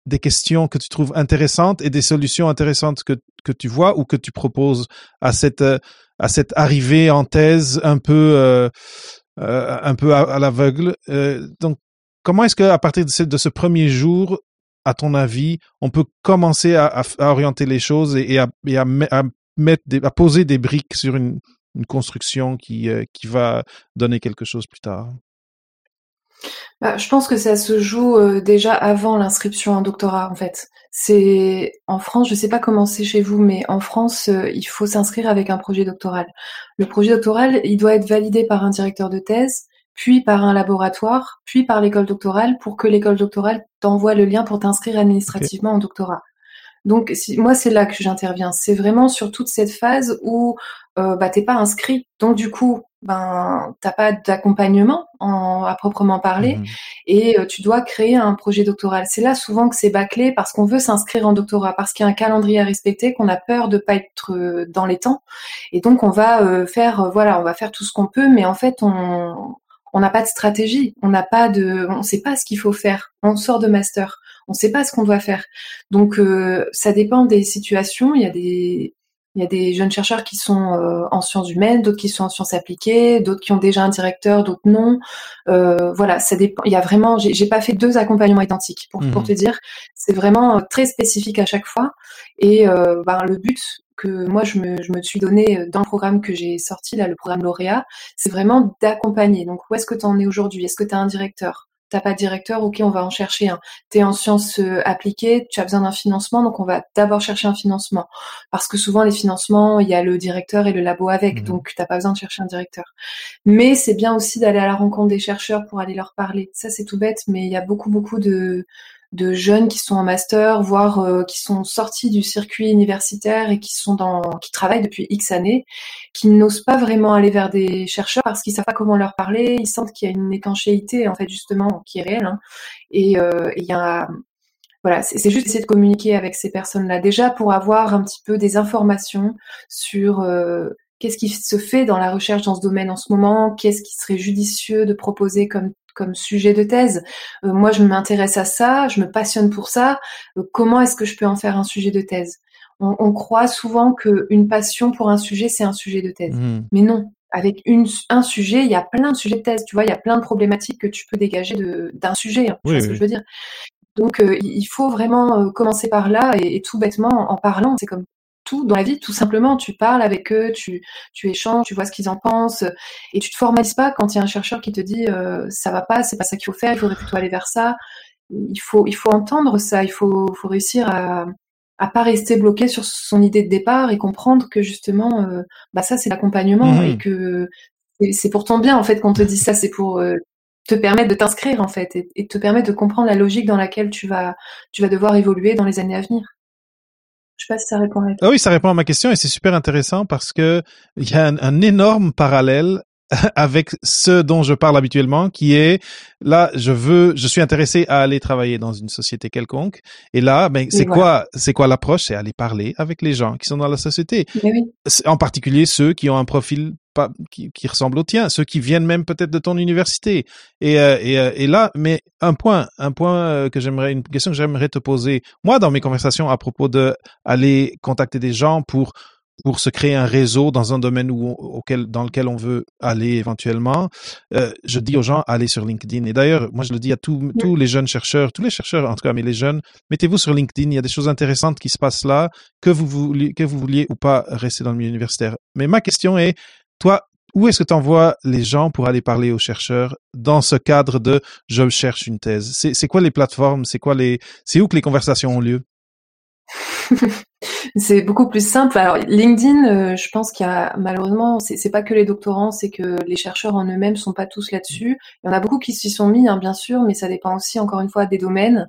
des questions que tu trouves intéressantes et des solutions intéressantes que, que tu vois ou que tu proposes à cette à cette arrivée en thèse un peu euh, euh un peu à, l'aveugle? Euh, donc comment est-ce que à partir de ce, premier jour, à ton avis, on peut commencer à, orienter les choses et, à, à poser des briques sur une, une construction qui euh, qui va donner quelque chose plus tard? Bah, je pense que ça se joue euh, déjà avant l'inscription en doctorat en fait. C'est en France, je sais pas comment c'est chez vous, mais en France, euh, il faut s'inscrire avec un projet doctoral. Le projet doctoral, il doit être validé par un directeur de thèse, puis par un laboratoire, puis par l'école doctorale pour que l'école doctorale t'envoie le lien pour t'inscrire administrativement en doctorat. Donc moi c'est là que j'interviens. C'est vraiment sur toute cette phase où euh, bah t'es pas inscrit. Donc du coup ben t'as pas d'accompagnement à proprement parler mmh et euh, tu dois créer un projet doctoral. C'est là souvent que c'est bâclé parce qu'on veut s'inscrire en doctorat, parce qu'il y a un calendrier à respecter, qu'on a peur de pas être euh, dans les temps et donc on va euh, faire voilà on va faire tout ce qu'on peut, mais en fait on on n'a pas de stratégie, on n'a pas de, on sait pas ce qu'il faut faire. On sort de master, on sait pas ce qu'on doit faire. Donc ça dépend des situations. Il y a des il y a des jeunes chercheurs qui sont euh, en sciences humaines, d'autres qui sont en sciences appliquées, d'autres qui ont déjà un directeur, d'autres non. Euh, voilà, ça dépend. Il y a vraiment, j'ai pas fait deux accompagnements identiques pour, pour mhm. te dire. C'est vraiment euh, très spécifique à chaque fois. Et euh, ben, le but que moi je me, je me suis donné dans le programme que j'ai sorti là, le programme lauréat, c'est vraiment d'accompagner. Donc où est-ce que tu en es aujourd'hui? Est-ce que tu as un directeur? T'as pas de directeur, ok, on va en chercher un. T'es en sciences euh, appliquées, tu as besoin d'un financement, donc on va d'abord chercher un financement. Parce que souvent les financements, il y a le directeur et le labo avec, donc mmh. donc t'as pas besoin de chercher un directeur. Mais c'est bien aussi d'aller à la rencontre des chercheurs pour aller leur parler. Ça c'est tout bête, mais il y a beaucoup beaucoup de de jeunes qui sont en master, voire euh, qui sont sortis du circuit universitaire et qui sont dans, qui travaillent depuis X années, qui n'osent pas vraiment aller vers des chercheurs parce qu'ils savent pas comment leur parler, ils sentent qu'il y a une étanchéité en fait justement qui est réelle. Hein. Et euh, il y a voilà, c'est juste essayer de communiquer avec ces personnes-là déjà pour avoir un petit peu des informations sur euh, qu'est-ce qui se fait dans la recherche dans ce domaine en ce moment, qu'est-ce qui serait judicieux de proposer comme comme sujet de thèse. Euh, moi, je m'intéresse à ça, je me passionne pour ça. Euh, comment est-ce que je peux en faire un sujet de thèse? On, croit souvent qu'une passion pour un sujet, c'est un sujet de thèse. Mmh. Mais non. Avec une, un sujet, il y a plein de sujets de thèse. Tu vois, il y a plein de problématiques que tu peux dégager d'un sujet. Hein, ce que je veux dire? Donc euh, il faut vraiment commencer par là et, et tout bêtement en parlant. C'est comme tout dans la vie, tout simplement. Tu parles avec eux, tu, tu échanges, tu vois ce qu'ils en pensent, et tu te formalises pas quand il y a un chercheur qui te dit euh, ça va pas, c'est pas ça qu'il faut faire, il faudrait plutôt aller vers ça. Il faut, il faut entendre ça, il faut, faut réussir à, à pas rester bloqué sur son idée de départ et comprendre que justement, euh, bah ça c'est l'accompagnement mmh et que c'est pour ton bien en fait qu'on te dit ça, c'est pour euh, te permettre de t'inscrire en fait et, et, te permettre de comprendre la logique dans laquelle tu vas, tu vas devoir évoluer dans les années à venir. Je sais pas si ça répond à Ah oui, ça répond à ma question et c'est super intéressant parce que il y a un, énorme parallèle avec ce dont je parle habituellement, qui est là, je veux, je suis intéressé à aller travailler dans une société quelconque, et là, ben, c'est quoi, c'est quoi l'approche, c'est aller parler avec les gens qui sont dans la société, oui. en particulier ceux qui ont un profil pas, qui, qui ressemble au tien, ceux qui viennent même peut-être de ton université, et, euh, et, euh, et là, mais un point, un point euh, que j'aimerais, une question que j'aimerais te poser, moi, dans mes conversations à propos de aller contacter des gens pour pour se créer un réseau dans un domaine où, auquel, dans lequel on veut aller éventuellement, euh, je dis aux gens, allez sur LinkedIn. Et d'ailleurs, moi, je le dis à tous, tous les jeunes chercheurs, tous les chercheurs, en tout cas, mais les jeunes, mettez-vous sur LinkedIn. Il y a des choses intéressantes qui se passent là, que vous vouliez, que vous vouliez ou pas rester dans le milieu universitaire. Mais ma question est, toi, où est-ce que tu envoies les gens pour aller parler aux chercheurs dans ce cadre de je cherche une thèse? C'est quoi les plateformes? C'est quoi les, c'est où que les conversations ont lieu? c'est beaucoup plus simple. Alors LinkedIn, euh, je pense qu'il y a malheureusement, c'est pas que les doctorants, c'est que les chercheurs en eux-mêmes sont pas tous là-dessus. Il y en a beaucoup qui s'y sont mis, hein, bien sûr, mais ça dépend aussi encore une fois des domaines.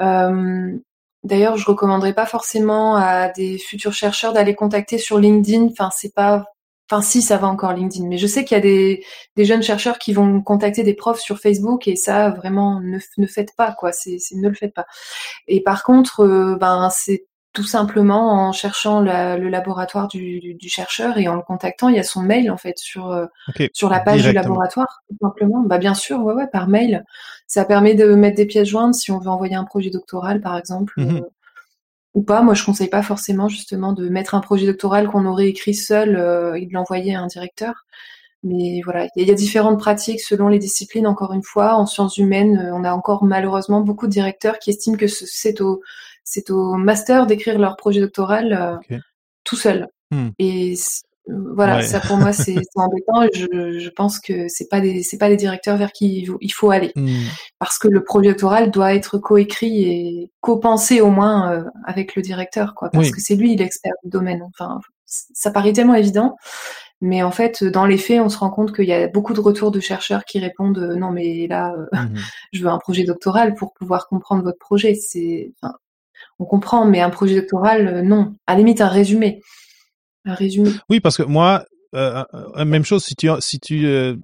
Euh, D'ailleurs, je recommanderais pas forcément à des futurs chercheurs d'aller contacter sur LinkedIn. Enfin, c'est pas Enfin, si, ça va encore LinkedIn. Mais je sais qu'il y a des, des jeunes chercheurs qui vont contacter des profs sur Facebook et ça, vraiment, ne, ne faites pas, quoi. C'est, ne le faites pas. Et par contre, euh, ben, c'est tout simplement en cherchant le laboratoire du, du, chercheur et en le contactant. Il y a son mail, en fait, sur, euh, sur la page du laboratoire, tout simplement. Bah, bien sûr, ouais, ouais, par mail. Ça permet de mettre des pièces jointes si on veut envoyer un projet doctoral, par exemple. Euh, ou pas. Moi, je conseille pas forcément justement de mettre un projet doctoral qu'on aurait écrit seul euh, et de l'envoyer à un directeur. Mais voilà, il y, a différentes pratiques selon les disciplines. Encore une fois, en sciences humaines, euh, on a encore malheureusement beaucoup de directeurs qui estiment que c'est au c'est au master d'écrire leur projet doctoral euh, tout seul. Hmm. Et voilà, ça pour moi c'est embêtant. Je, je pense que c'est pas des c'est pas des directeurs vers qui il faut aller hmm. parce que le projet doctoral doit être coécrit et co-pensé au moins euh, avec le directeur quoi parce que c'est lui l'expert du domaine. Enfin, ça paraît tellement évident, mais en fait dans les faits on se rend compte qu'il y a beaucoup de retours de chercheurs qui répondent euh, non mais là euh, hmm. je veux un projet doctoral pour pouvoir comprendre votre projet. C'est enfin, on comprend, mais un projet doctoral non. À la limite un résumé Oui, parce que moi, euh, euh, même chose, si tu, si tu, euh,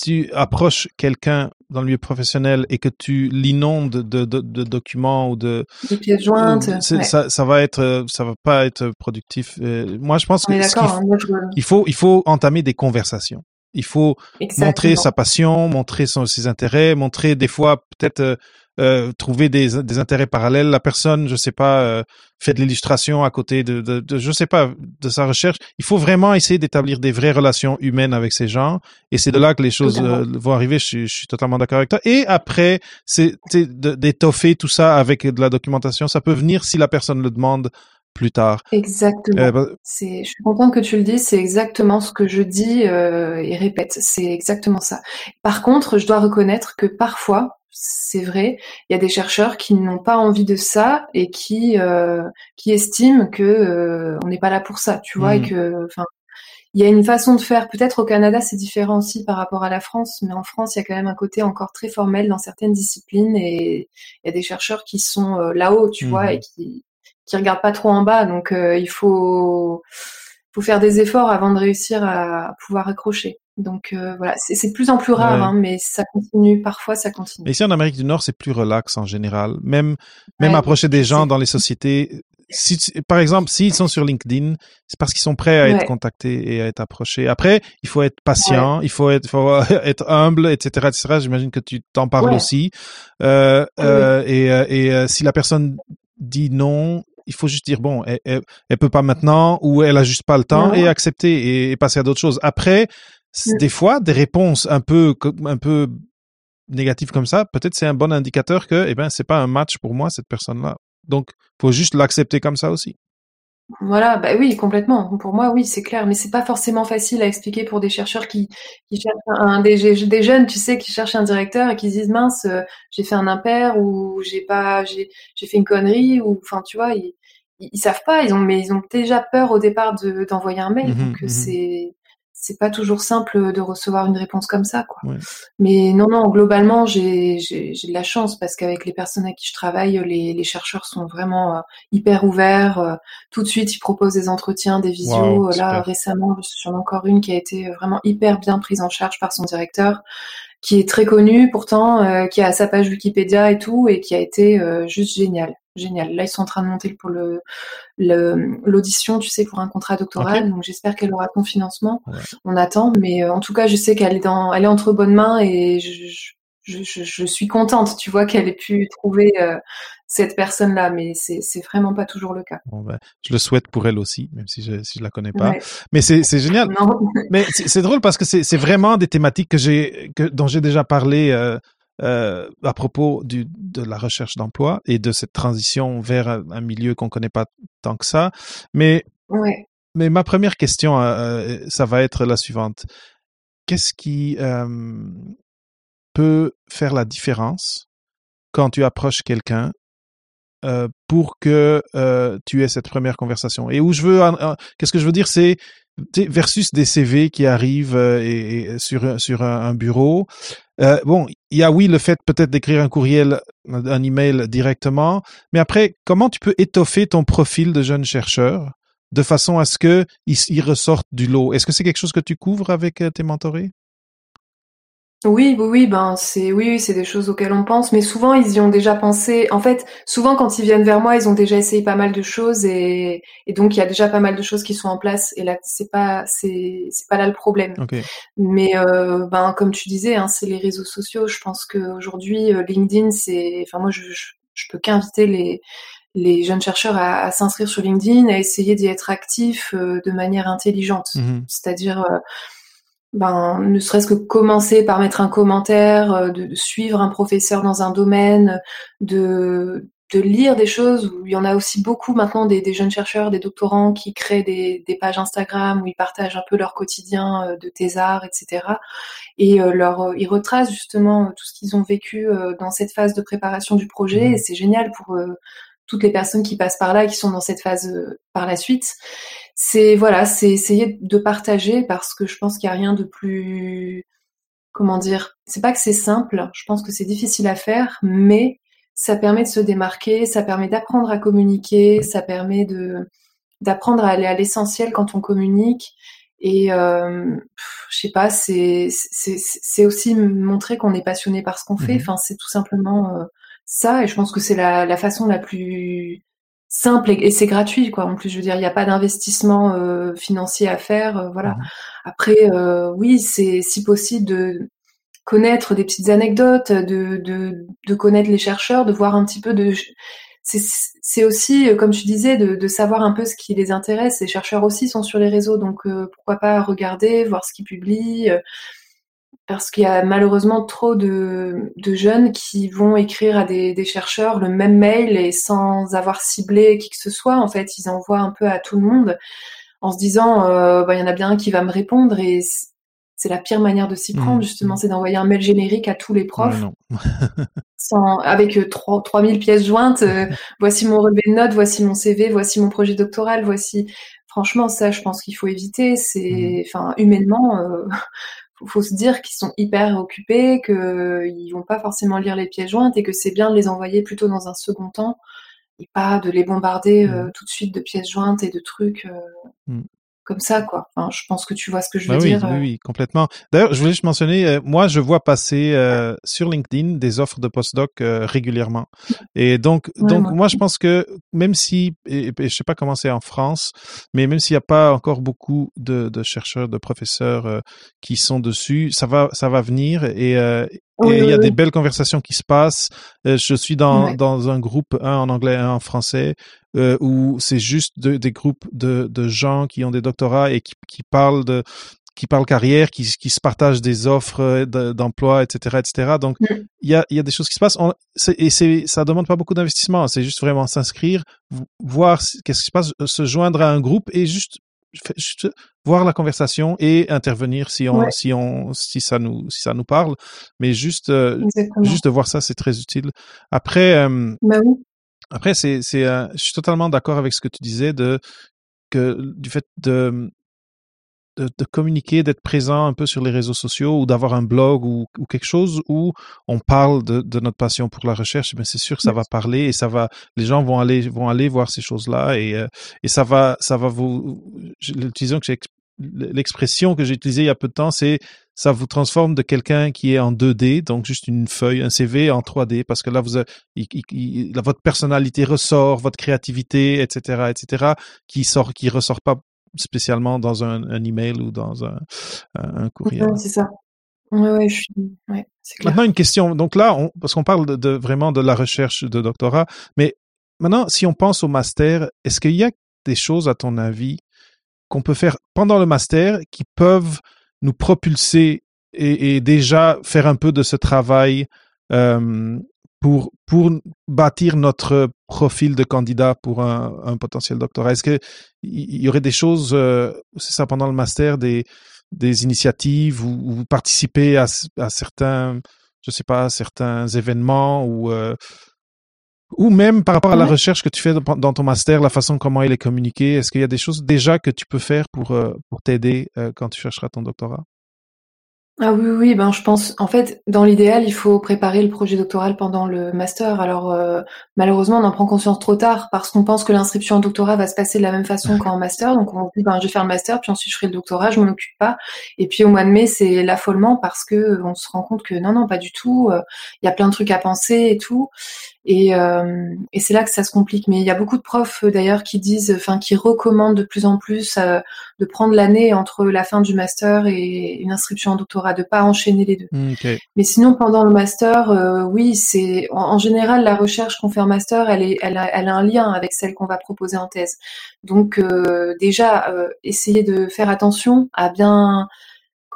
tu approches quelqu'un dans le milieu professionnel et que tu l'inondes de, de, de, documents ou de, de pièces jointes, ça, ça va être, ça va pas être productif. moi, je pense que hein, il faut, il faut entamer des conversations. Il faut montrer sa passion, montrer son, ses intérêts, montrer des fois peut-être euh, trouver des, des, intérêts parallèles. La personne, je sais pas, euh, fait de l'illustration à côté de, de, de, je sais pas, de sa recherche. Il faut vraiment essayer d'établir des vraies relations humaines avec ces gens. Et c'est de là que les choses euh, vont arriver. Je, je, suis totalement d'accord avec toi. Et après, c'est d'étoffer tout ça avec de la documentation. Ça peut venir si la personne le demande plus tard. Exactement. Bah c'est, je suis contente que tu le dises. C'est exactement ce que je dis et répète. C'est exactement ça. Par contre, je dois reconnaître que parfois, c'est vrai. Il y a des chercheurs qui n'ont pas envie de ça et qui euh, qui estiment que euh, on n'est pas là pour ça, tu vois, et mmh. que, enfin, il y a une façon de faire. Peut-être au Canada c'est différent aussi par rapport à la France, mais en France il y a quand même un côté encore très formel dans certaines disciplines et il y a des chercheurs qui sont euh, là-haut, tu vois, et mmh. qui qui regardent pas trop en bas. Donc il faut faut faire des efforts avant de réussir à pouvoir accrocher. Donc euh, voilà, c'est de plus en plus rare, hein, mais ça continue. Parfois, ça continue. Mais ici en Amérique du Nord, c'est plus relax en général. Même même approcher des gens dans les sociétés. Si, par exemple, s'ils sont sur LinkedIn, c'est parce qu'ils sont prêts à être contactés et à être approchés. Après, il faut être patient, il faut être, faut être humble, etc., etc. J'imagine que tu t'en parles aussi. Euh, euh, et, euh, et euh, si la personne dit non, il faut juste dire bon, elle, elle, peut pas maintenant ou elle a juste pas le temps et accepter et passer à d'autres choses. Après, Des fois, des réponses un peu, un peu négatives comme ça, peut-être c'est un bon indicateur que, eh ben, c'est pas un match pour moi, cette personne-là. Donc, faut juste l'accepter comme ça aussi. Voilà, bah oui, complètement. Pour moi, oui, c'est clair, mais c'est pas forcément facile à expliquer pour des chercheurs qui, qui cherchent un, des, des jeunes, tu sais, qui cherchent un directeur et qui disent mince, euh, j'ai fait un impair ou j'ai pas, j'ai, fait une connerie ou, enfin, tu vois, ils, ils, savent pas, ils ont, mais ils ont déjà peur au départ de, d'envoyer un mail, mmh donc mmh c'est, c'est pas toujours simple de recevoir une réponse comme ça, quoi. Mais non, non, globalement, j'ai, j'ai, j'ai de la chance parce qu'avec les personnes avec qui je travaille, les, les chercheurs sont vraiment euh, hyper ouverts. Euh, tout de suite, ils proposent des entretiens, des visios. Là, récemment, j'en ai encore une qui a été vraiment hyper bien prise en charge par son directeur, qui est très connu pourtant, euh, qui a sa page Wikipédia et tout, et qui a été juste génial génial. Là, ils sont en train de monter pour le l'audition, tu sais, pour un contrat doctoral. Donc, j'espère qu'elle aura ton financement. On attend, mais euh, en tout cas, je sais qu'elle est dans, elle est entre bonnes mains et je, je, je, je suis contente, tu vois, qu'elle ait pu trouver euh, cette personne-là, mais c'est c'est vraiment pas toujours le cas. Bon, ben, je le souhaite pour elle aussi, même si je si je la connais pas. Mais c'est c'est génial. mais c'est drôle parce que c'est c'est vraiment des thématiques que j'ai que dont j'ai déjà parlé. Euh, euh, à propos du, de la recherche d'emploi et de cette transition vers un, milieu qu'on connaît pas tant que ça. Mais, ouais. mais ma première question, euh, ça va être la suivante. Qu'est-ce qui euh, peut faire la différence quand tu approches quelqu'un euh, pour que euh, tu aies cette première conversation? Et où je veux, qu'est-ce que je veux dire, c'est versus des CV qui arrivent euh, et, sur sur un, bureau. Euh, bon, il y a oui le fait peut-être d'écrire un courriel, un email directement, mais après, comment tu peux étoffer ton profil de jeune chercheur de façon à ce que ils, ressortent du lot? Est-ce que c'est quelque chose que tu couvres avec tes mentorés? Oui, oui, oui, ben c'est oui, c'est des choses auxquelles on pense, mais souvent ils y ont déjà pensé. En fait, souvent quand ils viennent vers moi, ils ont déjà essayé pas mal de choses et, et donc il y a déjà pas mal de choses qui sont en place. Et là, c'est pas c'est c'est pas là le problème. Mais euh, ben comme tu disais, hein, c'est les réseaux sociaux. Je pense qu'aujourd'hui euh, LinkedIn, c'est, enfin moi je, je, peux qu'inviter les les jeunes chercheurs à, à s'inscrire sur LinkedIn, à essayer d'y être actifs euh, de manière intelligente, mmh c'est-à-dire ben, ne serait-ce que commencer par mettre un commentaire, euh, de, suivre un professeur dans un domaine, de, de lire des choses où il y en a aussi beaucoup maintenant des, des jeunes chercheurs, des doctorants qui créent des, des, pages Instagram où ils partagent un peu leur quotidien euh, de thésard, etc. Et euh, leur, ils retracent justement tout ce qu'ils ont vécu dans cette phase de préparation du projet. Mmh. Et c'est génial pour toutes les personnes qui passent par là et qui sont dans cette phase par la suite c'est voilà, c'est essayer de partager parce que je pense qu'il n'y a rien de plus comment dire, c'est pas que c'est simple, je pense que c'est difficile à faire, mais ça permet de se démarquer, ça permet d'apprendre à communiquer, ça permet de d'apprendre à aller à l'essentiel quand on communique. Et euh, je sais pas, c'est c'est aussi montrer qu'on est passionné par ce qu'on fait. Mmh enfin, c'est tout simplement euh, ça. Et je pense que c'est la, la façon la plus simple et, c'est gratuit quoi. En plus, je veux dire, il n'y a pas d'investissement euh, financier à faire, euh, voilà. Mmh Après, euh, oui, c'est si possible de connaître des petites anecdotes, de, de, de connaître les chercheurs, de voir un petit peu de c'est aussi, comme tu disais, de, de, savoir un peu ce qui les intéresse. Les chercheurs aussi sont sur les réseaux, donc pourquoi pas regarder, voir ce qu'ils publient, parce qu'il y a malheureusement trop de, de, jeunes qui vont écrire à des, des, chercheurs le même mail et sans avoir ciblé qui que ce soit. En fait, ils envoient un peu à tout le monde en se disant, euh, bah, il y en a bien un qui va me répondre et c'est la pire manière de s'y mmh. prendre justement, c'est d'envoyer un mail générique à tous les profs. sans, avec euh, 3, 3000 pièces jointes, euh, voici mon relevé de notes, voici mon CV, voici mon projet doctoral, voici. Franchement, ça, je pense qu'il faut éviter. C'est, mmh. enfin, humainement, euh, faut, faut se dire qu'ils sont hyper occupés, qu'ils vont pas forcément lire les pièces jointes et que c'est bien de les envoyer plutôt dans un second temps et pas de les bombarder euh, mmh. tout de suite de pièces jointes et de trucs. Euh, mmh comme ça, quoi. Enfin, je pense que tu vois ce que je veux bah dire. Oui, euh. oui, complètement. D'ailleurs, je voulais juste mentionner, euh, moi, je vois passer euh, sur LinkedIn des offres de postdoc régulièrement. Et donc, donc moi, je pense que même si, et, je sais pas comment c'est en France, mais même s'il n'y a pas encore beaucoup de, de chercheurs, de professeurs qui sont dessus, ça va, ça va venir. Et, et il y a des belles conversations qui se passent. je suis dans, dans un groupe, un en anglais, un en français, euh, où c'est juste des groupes de, de, gens qui ont des doctorats et qui, qui parlent de qui parlent carrière, qui, qui se partagent des offres euh, d'emploi, etc., etc. Donc, mm. il y, a, y a des choses qui se passent. On, et c'est, ça demande pas beaucoup d'investissement. C'est juste vraiment s'inscrire, voir qu'est-ce qui se passe, se joindre à un groupe et juste voir la conversation et intervenir si on, si on, si ça nous, si ça nous parle. Mais juste, euh, juste de voir ça, c'est très utile. Après, euh, bah oui. Après, c'est, c'est, euh, je suis totalement d'accord avec ce que tu disais de que du fait de de, de communiquer, d'être présent un peu sur les réseaux sociaux ou d'avoir un blog ou, ou, quelque chose où on parle de, de notre passion pour la recherche, mais c'est sûr que ça va parler et ça va, les gens vont aller vont aller voir ces choses-là et euh, et ça va ça va vous, disons que j'ai l'expression que j'ai utilisée il y a peu de temps, c'est ça vous transforme de quelqu'un qui est en 2D, donc juste une feuille, un CV en 3D, parce que là, vous avez, votre personnalité ressort, votre créativité, etc., etc., qui sort, qui ressort pas spécialement dans un, un email ou dans un, un courrier. c'est ça. Ouais, ouais, je suis. Ouais, clair. Maintenant, une question. Donc là, on, parce qu'on parle de, de, vraiment de la recherche de doctorat, mais maintenant, si on pense au master, est-ce qu'il y a des choses, à ton avis, qu'on peut faire pendant le master qui peuvent nous propulser et, et, déjà faire un peu de ce travail euh, pour, pour bâtir notre profil de candidat pour un, un potentiel doctorat. Est-ce qu'il y aurait des choses, euh, c'est ça, pendant le master, des, des initiatives ou, ou participer à, à certains, je sais pas, certains événements ou euh, ou même par rapport à la recherche que tu fais dans ton master, la façon comment il est communiqué, est-ce qu'il y a des choses déjà que tu peux faire pour, euh, pour t'aider euh, quand tu chercheras ton doctorat? Ah oui, oui, ben je pense, en fait, dans l'idéal, il faut préparer le projet doctoral pendant le master. Alors euh, malheureusement, on en prend conscience trop tard parce qu'on pense que l'inscription en doctorat va se passer de la même façon qu'en master. Donc on dit, ben je vais faire le master, puis ensuite je ferai le doctorat, je m'en occupe pas. Et puis au mois de mai, c'est l'affolement parce que on se rend compte que non, non, pas du tout. Euh, il y a plein de trucs à penser et tout. Et, euh, et c'est là que ça se complique. Mais il y a beaucoup de profs euh, d'ailleurs qui disent, enfin qui recommandent de plus en plus euh, de prendre l'année entre la fin du master et une inscription en doctorat, de pas enchaîner les deux. Mmh, Mais sinon pendant le master, euh, oui, c'est en, général la recherche qu'on fait en master, elle est, elle a, elle a un lien avec celle qu'on va proposer en thèse. Donc déjà essayer de faire attention à bien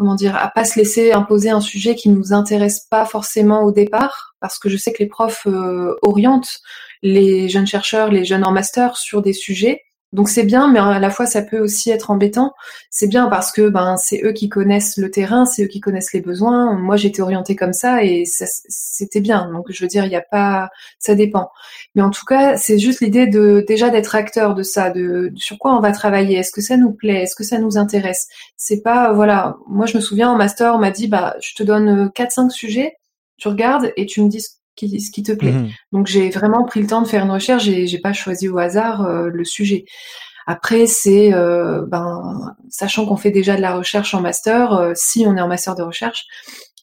comment dire, à pas se laisser imposer un sujet qui nous intéresse pas forcément au départ, parce que je sais que les profs euh, orientent les jeunes chercheurs, les jeunes en master sur des sujets donc c'est bien, mais à la fois ça peut aussi être embêtant. C'est bien parce que ben c'est eux qui connaissent le terrain, c'est eux qui connaissent les besoins. Moi j'étais orientée comme ça et c'était bien. Donc je veux dire, il n'y a pas, ça dépend. Mais en tout cas, c'est juste l'idée de déjà d'être acteur de ça, de, sur quoi on va travailler. Est-ce que ça nous plaît? Est-ce que ça nous intéresse? C'est pas voilà. Moi je me souviens en master, on m'a dit bah je te donne quatre cinq sujets, tu regardes et tu me dis ce qui te plaît. Mmh Donc j'ai vraiment pris le temps de faire une recherche et j'ai pas choisi au hasard euh, le sujet. Après, c'est euh, ben, sachant qu'on fait déjà de la recherche en master, euh, si on est en master de recherche,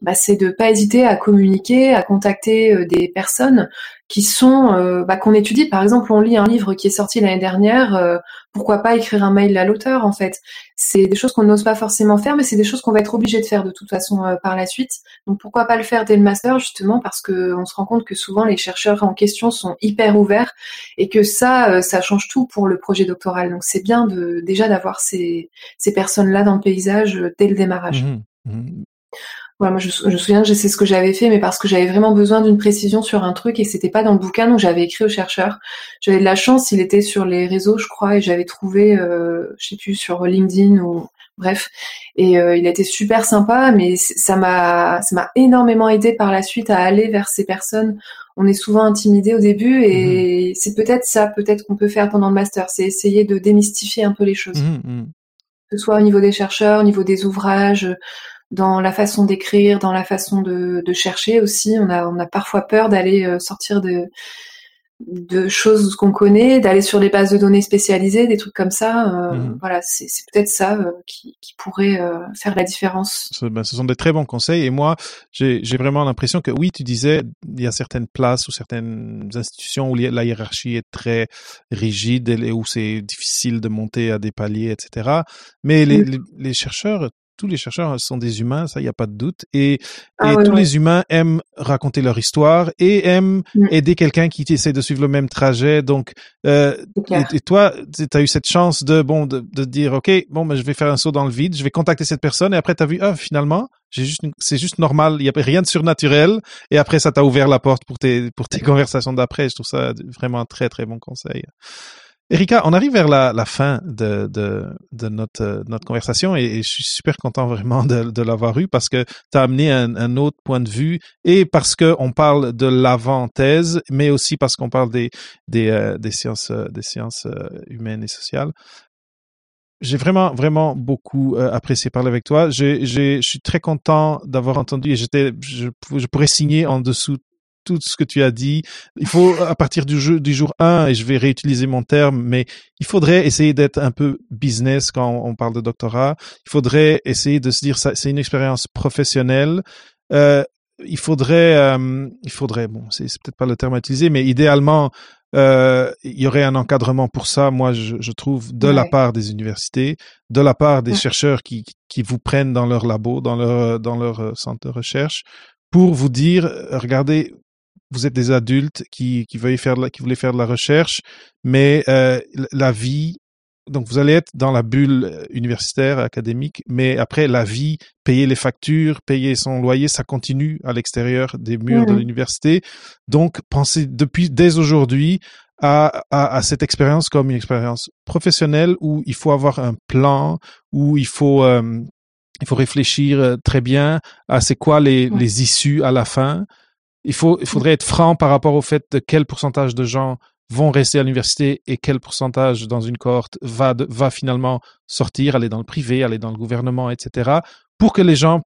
bah, c'est de pas hésiter à communiquer, à contacter des personnes qui sont euh, bah, qu'on étudie. Par exemple, on lit un livre qui est sorti l'année dernière, euh, pourquoi pas écrire un mail à l'auteur en fait. C'est des choses qu'on n'ose pas forcément faire, mais c'est des choses qu'on va être obligé de faire de toute façon euh, par la suite. Donc pourquoi pas le faire dès le master justement parce que on se rend compte que souvent les chercheurs en question sont hyper ouverts et que ça, ça change tout pour le projet doctoral. Donc c'est bien de déjà d'avoir ces, ces personnes là dans le paysage dès le démarrage. Mmh mmh moi je, je me souviens que c'est ce que j'avais fait, mais parce que j'avais vraiment besoin d'une précision sur un truc et c'était pas dans le bouquin, donc j'avais écrit au chercheur. J'avais de la chance, il était sur les réseaux, je crois, et j'avais trouvé, euh, je sais plus, sur LinkedIn ou bref. Et euh, il était super sympa, mais ça m'a, ça m'a énormément aidé par la suite à aller vers ces personnes. On est souvent intimidé au début et mmh c'est peut-être ça, peut-être qu'on peut faire pendant le master, c'est essayer de démystifier un peu les choses. Mmh mmh. Que ce soit au niveau des chercheurs, au niveau des ouvrages, dans la façon d'écrire, dans la façon de, de, chercher aussi. On a, on a parfois peur d'aller euh, sortir de, de choses qu'on connaît, d'aller sur des bases de données spécialisées, des trucs comme ça. Euh, mhm. Voilà, c'est peut-être ça euh, qui, qui, pourrait euh, faire la différence. Ce, ben, ce, sont des très bons conseils. Et moi, j'ai vraiment l'impression que oui, tu disais, il y a certaines places ou certaines institutions où la hiérarchie est très rigide et où c'est difficile de monter à des paliers, etc. Mais les, les, les chercheurs tous les chercheurs sont des humains, ça, il n'y a pas de doute. Et, ah et tous les humains aiment raconter leur histoire et aiment mm. aider quelqu'un qui essaie de suivre le même trajet. Donc, euh, et, toi, tu as eu cette chance de, bon, de, de dire, OK, bon, ben, je vais faire un saut dans le vide, je vais contacter cette personne. Et après, tu as vu, ah, finalement, j'ai juste, c'est juste normal, il n'y a rien de surnaturel. Et après, ça t'a ouvert la porte pour tes, pour tes conversations d'après. Je trouve ça vraiment un très, très bon conseil. Erika, on arrive vers la, la fin de, de, de notre, euh, notre conversation et, je suis super content vraiment de, de l'avoir eu parce que tu as amené un, un, autre point de vue et parce qu'on parle de l'avant-thèse, mais aussi parce qu'on parle des, des, euh, des sciences, euh, des sciences humaines et sociales. J'ai vraiment, vraiment beaucoup apprécié parler avec toi. Je, suis très content d'avoir entendu et j'étais, je pourrais signer en dessous tout ce que tu as dit. Il faut, à partir du, jeu, du jour 1, et je vais réutiliser mon terme, mais il faudrait essayer d'être un peu business quand on parle de doctorat. Il faudrait essayer de se dire, ça, c'est une expérience professionnelle. Euh, il faudrait, euh, il faudrait, bon, c'est, peut-être pas le terme à utiliser, mais idéalement, euh, il y aurait un encadrement pour ça, moi, je, je trouve, de la part des universités, de la part des chercheurs qui, qui vous prennent dans leur labo, dans leur, dans leur euh, centre de recherche, pour vous dire, regardez, vous êtes des adultes qui, qui, faire de la, qui voulaient faire de la recherche, mais euh, la vie, donc vous allez être dans la bulle euh, universitaire, académique, mais après la vie, payer les factures, payer son loyer, ça continue à l'extérieur des murs de l'université. Donc pensez depuis dès aujourd'hui à, à, à, cette expérience comme une expérience professionnelle où il faut avoir un plan, où il faut euh, il faut réfléchir euh, très bien à c'est quoi les, les issues à la fin il, faut, il faudrait être franc par rapport au fait de quel pourcentage de gens vont rester à l'université et quel pourcentage dans une cohorte va, va finalement sortir, aller dans le privé, aller dans le gouvernement, etc., pour que les gens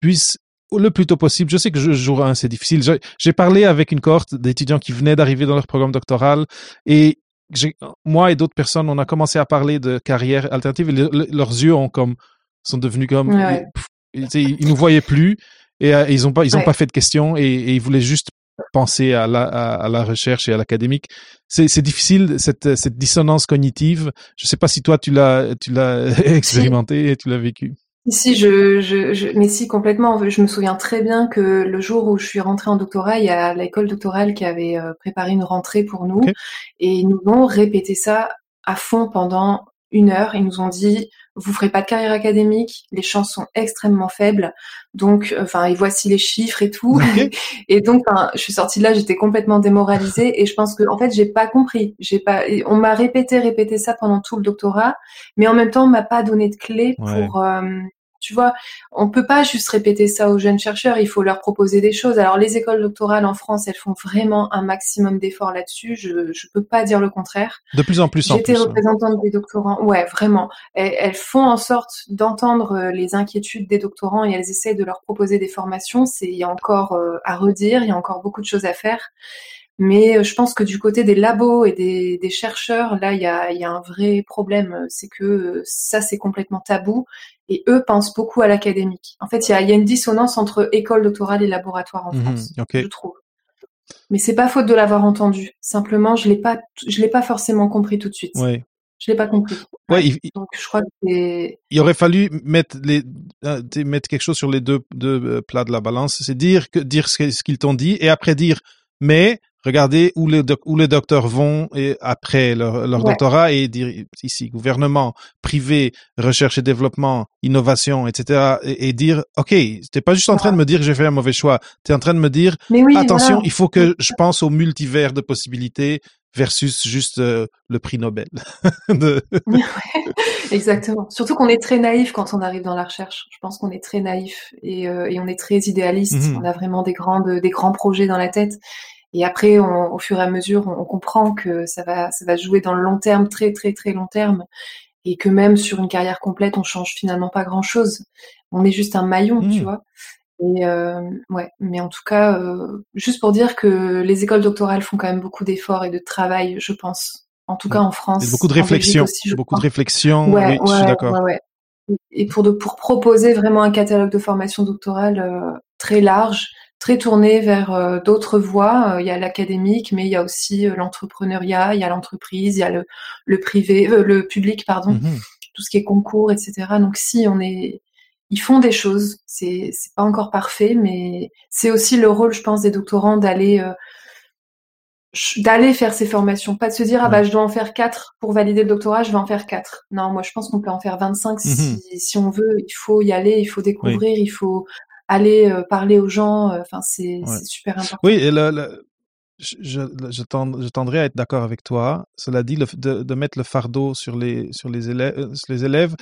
puisse le plus tôt possible. Je sais que jour 1, c'est difficile. J'ai parlé avec une cohorte d'étudiants qui venaient d'arriver dans leur programme doctoral et moi et d'autres personnes, on a commencé à parler de carrière alternative et leurs yeux ont comme sont devenus comme ils, nous voyaient plus et euh, ils ont pas ils ont pas fait de questions et, et, ils voulaient juste penser à la, à, la recherche et à l'académique. C'est difficile cette, cette dissonance cognitive. Je sais pas si toi tu l'as tu l'as expérimenté et tu l'as vécu. Si, je, je, je, mais si complètement. Je me souviens très bien que le jour où je suis rentrée en doctorat, il y a l'école doctorale qui avait euh, préparé une rentrée pour nous et ils nous ont répété ça à fond pendant une heure. Ils nous ont dit vous ferez pas de carrière académique, les chances sont extrêmement faibles. Donc, euh, enfin, et voici les chiffres et tout. et donc, je suis sortie de là, j'étais complètement démoralisée et je pense que, en fait, j'ai pas compris. J'ai pas, on m'a répété, répété ça pendant tout le doctorat, mais en même temps, on m'a pas donné de clé pour, euh, tu vois, on peut pas juste répéter ça aux jeunes chercheurs, il faut leur proposer des choses. Alors les écoles doctorales en France, elles font vraiment un maximum d'efforts là-dessus. Je je peux pas dire le contraire. De plus en plus. J'étais hein. représentante des doctorants. Ouais, vraiment. Elles, font en sorte d'entendre euh, les inquiétudes des doctorants et elles essayent de leur proposer des formations. C'est il y a encore euh, à redire, il y a encore beaucoup de choses à faire. Mais euh, je pense que du côté des labos et des, des chercheurs, là, il y a, y a, un vrai problème. C'est que ça, c'est complètement tabou et eux pensent beaucoup à l'académique. En fait, il y a, y a, une dissonance entre école doctorale et laboratoire en mhm, France, je trouve. Mais c'est pas faute de l'avoir entendu. Simplement, je l'ai pas, je l'ai pas forcément compris tout de suite. Oui. Je l'ai pas compris. Ouais, Donc je crois que. Il aurait fallu mettre les euh, mettre quelque chose sur les deux deux euh, plats de la balance, c'est dire que dire ce qu'ils t'ont dit et après dire mais regardez où les, où les docteurs vont et après leur, leur doctorat et dire ici gouvernement, privé, recherche et développement, innovation, etc. Et, dire ok, t'es pas juste en train de me dire que j'ai fait un mauvais choix, tu es en train de me dire attention, il faut que je pense au multivers de possibilités versus juste euh, le prix Nobel. exactement. Surtout qu'on est très naïf quand on arrive dans la recherche. Je pense qu'on est très naïf et, euh, et, on est très idéaliste. Mhm. On a vraiment des grandes, des grands projets dans la tête. Et après, au fur et à mesure, on, comprend que ça va, ça va jouer dans le long terme, très très très long terme, et que même sur une carrière complète, on change finalement pas grand chose. On est juste un maillon, tu mmh. vois. Et euh, ouais, mais en tout cas, euh, juste pour dire que les écoles doctorales font quand même beaucoup d'efforts et de travail, je pense. En tout cas en France. beaucoup de réflexion, beaucoup de réflexion. oui, je suis d'accord. Ouais, et pour de, pour proposer vraiment un catalogue de formation doctorale euh, très large très tourné vers euh, d'autres voies. Euh, il y a l'académique, mais il y a aussi euh, l'entrepreneuriat, il y a l'entreprise, il y a le, le privé, le public, pardon, mhm. tout ce qui est concours, etc. Donc si on est, ils font des choses. C'est c'est pas encore parfait, mais c'est aussi le rôle, je pense, des doctorants d'aller d'aller faire ces formations, pas de se dire ah bah je dois en faire quatre pour valider le doctorat, je vais en faire quatre. Non, moi je pense qu'on peut en faire 25 si, mhm. si on veut. Il faut y aller, il faut découvrir, il faut aller euh, parler aux gens. Euh, enfin, c'est super important. Oui, et le, je, je, je, tendrais à être d'accord avec toi. Cela dit, le, de, de, mettre le fardeau sur les, sur les élèves, euh, sur les élèves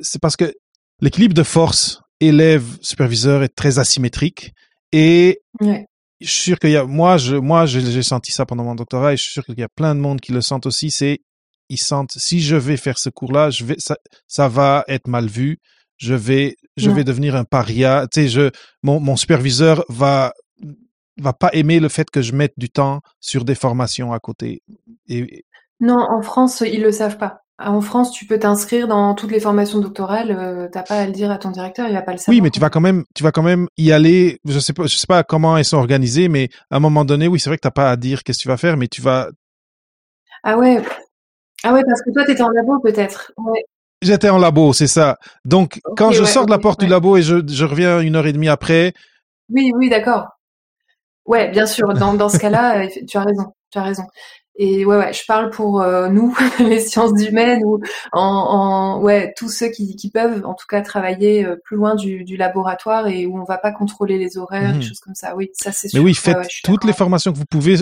c'est parce que l'équilibre de force élève-superviseur est très asymétrique. Et ouais. je suis sûr qu'il y a, moi, je, moi, j'ai senti ça pendant mon doctorat et je suis sûr qu'il y a plein de monde qui le sentent aussi. C'est, ils sentent, si je vais faire ce cours-là, je vais, ça, ça va être mal vu je vais, je vais devenir un paria. Tu sais, je, mon, mon superviseur va, va pas aimer le fait que je mette du temps sur des formations à côté. Et... Non, en France, ils le savent pas. En France, tu peux t'inscrire dans toutes les formations doctorales. Euh, T'as pas à le dire à ton directeur, il va pas le savoir. Oui, mais tu vas quand même, tu vas quand même y aller. Je sais pas, je sais pas comment elles sont organisées, mais à un moment donné, oui, c'est vrai que t'as pas à dire qu'est-ce que tu vas faire, mais tu vas. Ah ouais, ah ouais, parce que toi, t'étais en labo peut-être. Ouais. J'étais en labo, c'est ça. Donc, quand je sors de la porte du labo et je, je, reviens une heure et demie après. Oui, oui, d'accord. Ouais, bien sûr. Dans, dans ce cas-là, euh, tu as raison. Tu as raison. Et ouais, ouais, je parle pour euh, nous, les sciences humaines, ou en, en, ouais, tous ceux qui, qui peuvent, en tout cas, travailler euh, plus loin du, du laboratoire et où on va pas contrôler les horaires, des mhm. choses comme ça. Oui, ça c'est sûr. Mais oui, faites toutes les formations que vous pouvez.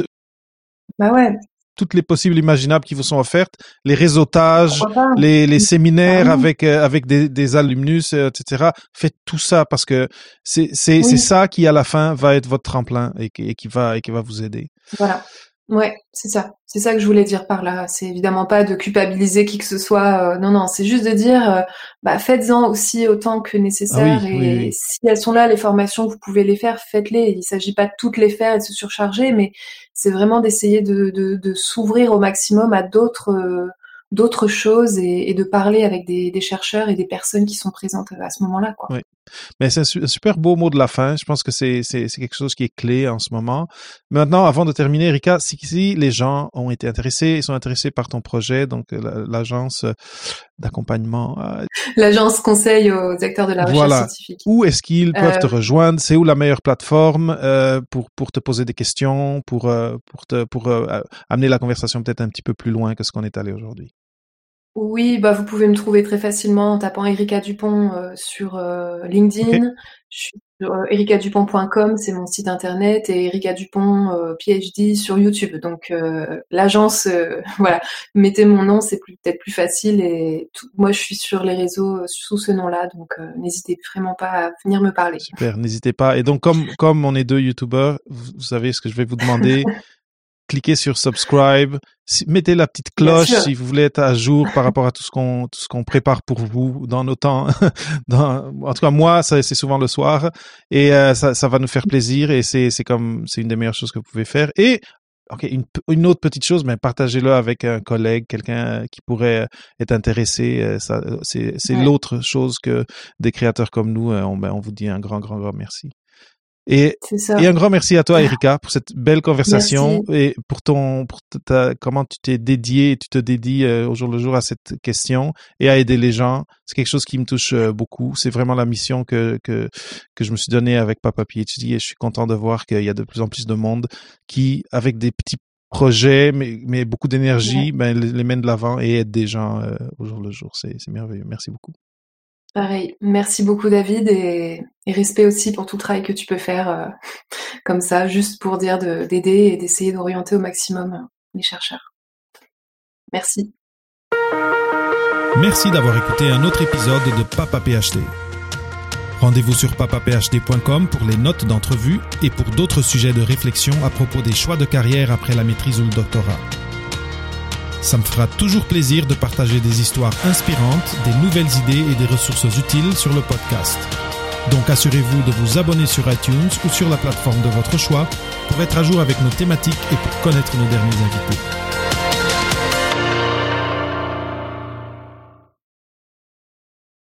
Bah ouais toutes les possibles imaginables qui vous sont offertes, les réseautages, les, les séminaires ah avec euh, avec des, des alumnus, euh, etc. Faites tout ça parce que c'est c'est c'est ça qui à la fin va être votre tremplin et qui, et qui va et qui va vous aider. Voilà. Ouais, c'est ça. C'est ça que je voulais dire par là. C'est évidemment pas de culpabiliser qui que ce soit. Euh, non, non, c'est juste de dire, euh, bah, faites-en aussi autant que nécessaire. Ah et si elles sont là, les formations, vous pouvez les faire, faites-les. Il s'agit pas de toutes les faire et de se surcharger, mais c'est vraiment d'essayer de, de, de s'ouvrir au maximum à d'autres euh, d'autres choses et, et, de parler avec des, des, chercheurs et des personnes qui sont présentes à ce moment-là. Quoi. Oui. Mais c'est un super beau mot de la fin. Je pense que c'est quelque chose qui est clé en ce moment. Maintenant, avant de terminer, Erika, si, si les gens ont été intéressés, ils sont intéressés par ton projet, donc euh, l'agence d'accompagnement. Euh... L'agence conseil aux acteurs de la recherche voilà. scientifique. Où est-ce qu'ils peuvent euh... te rejoindre? C'est où la meilleure plateforme euh, pour pour te poser des questions, pour euh, pour te pour euh, amener la conversation peut-être un petit peu plus loin que ce qu'on est allé aujourd'hui? Oui, bah vous pouvez me trouver très facilement en tapant Erika Dupont euh, sur euh, LinkedIn. Okay. Je suis sur euh, ericadupont.com, c'est mon site internet, et Erika Dupont PhD sur YouTube. Donc l'agence, voilà, mettez mon nom, c'est peut-être plus facile. Et tout, moi, je suis sur les réseaux sous ce nom-là, donc n'hésitez vraiment pas à venir me parler. Super, n'hésitez pas. Et donc comme comme on est deux YouTubeurs, vous, vous savez ce que je vais vous demander. cliquez sur subscribe, mettez la petite cloche si vous voulez être à jour par rapport à tout ce qu'on tout ce qu'on prépare pour vous dans nos temps. dans, en tout cas moi, c'est souvent le soir et euh, ça, ça va nous faire plaisir et c'est c'est comme c'est une des meilleures choses que vous pouvez faire. Et ok une, une autre petite chose, mais partagez-le avec un collègue, quelqu'un qui pourrait être intéressé. Euh, ça c'est c'est ouais. l'autre chose que des créateurs comme nous, euh, on, ben, on vous dit un grand grand grand merci. Et, et, un grand merci à toi, Erika, pour cette belle conversation merci. et pour ton, pour ta, comment tu t'es dédié, tu te dédies euh, au jour le jour à cette question et à aider les gens. C'est quelque chose qui me touche euh, beaucoup. C'est vraiment la mission que, que, que je me suis donnée avec Papa PhD et je suis content de voir qu'il y a de plus en plus de monde qui, avec des petits projets, mais, mais beaucoup d'énergie, ouais. ben, les, les mène de l'avant et aide des gens euh, au jour le jour. C'est merveilleux. Merci beaucoup. Pareil, merci beaucoup David et, respect aussi pour tout le travail que tu peux faire euh, comme ça, juste pour dire d'aider et d'essayer d'orienter au maximum euh, les chercheurs. Merci. Merci d'avoir écouté un autre épisode de Papa PhD. Rendez-vous sur papaphd.com pour les notes d'entrevue et pour d'autres sujets de réflexion à propos des choix de carrière après la maîtrise ou le doctorat. Ça me fera toujours plaisir de partager des histoires inspirantes, des nouvelles idées et des ressources utiles sur le podcast. Donc assurez-vous de vous abonner sur iTunes ou sur la plateforme de votre choix pour être à jour avec nos thématiques et pour connaître nos derniers invités.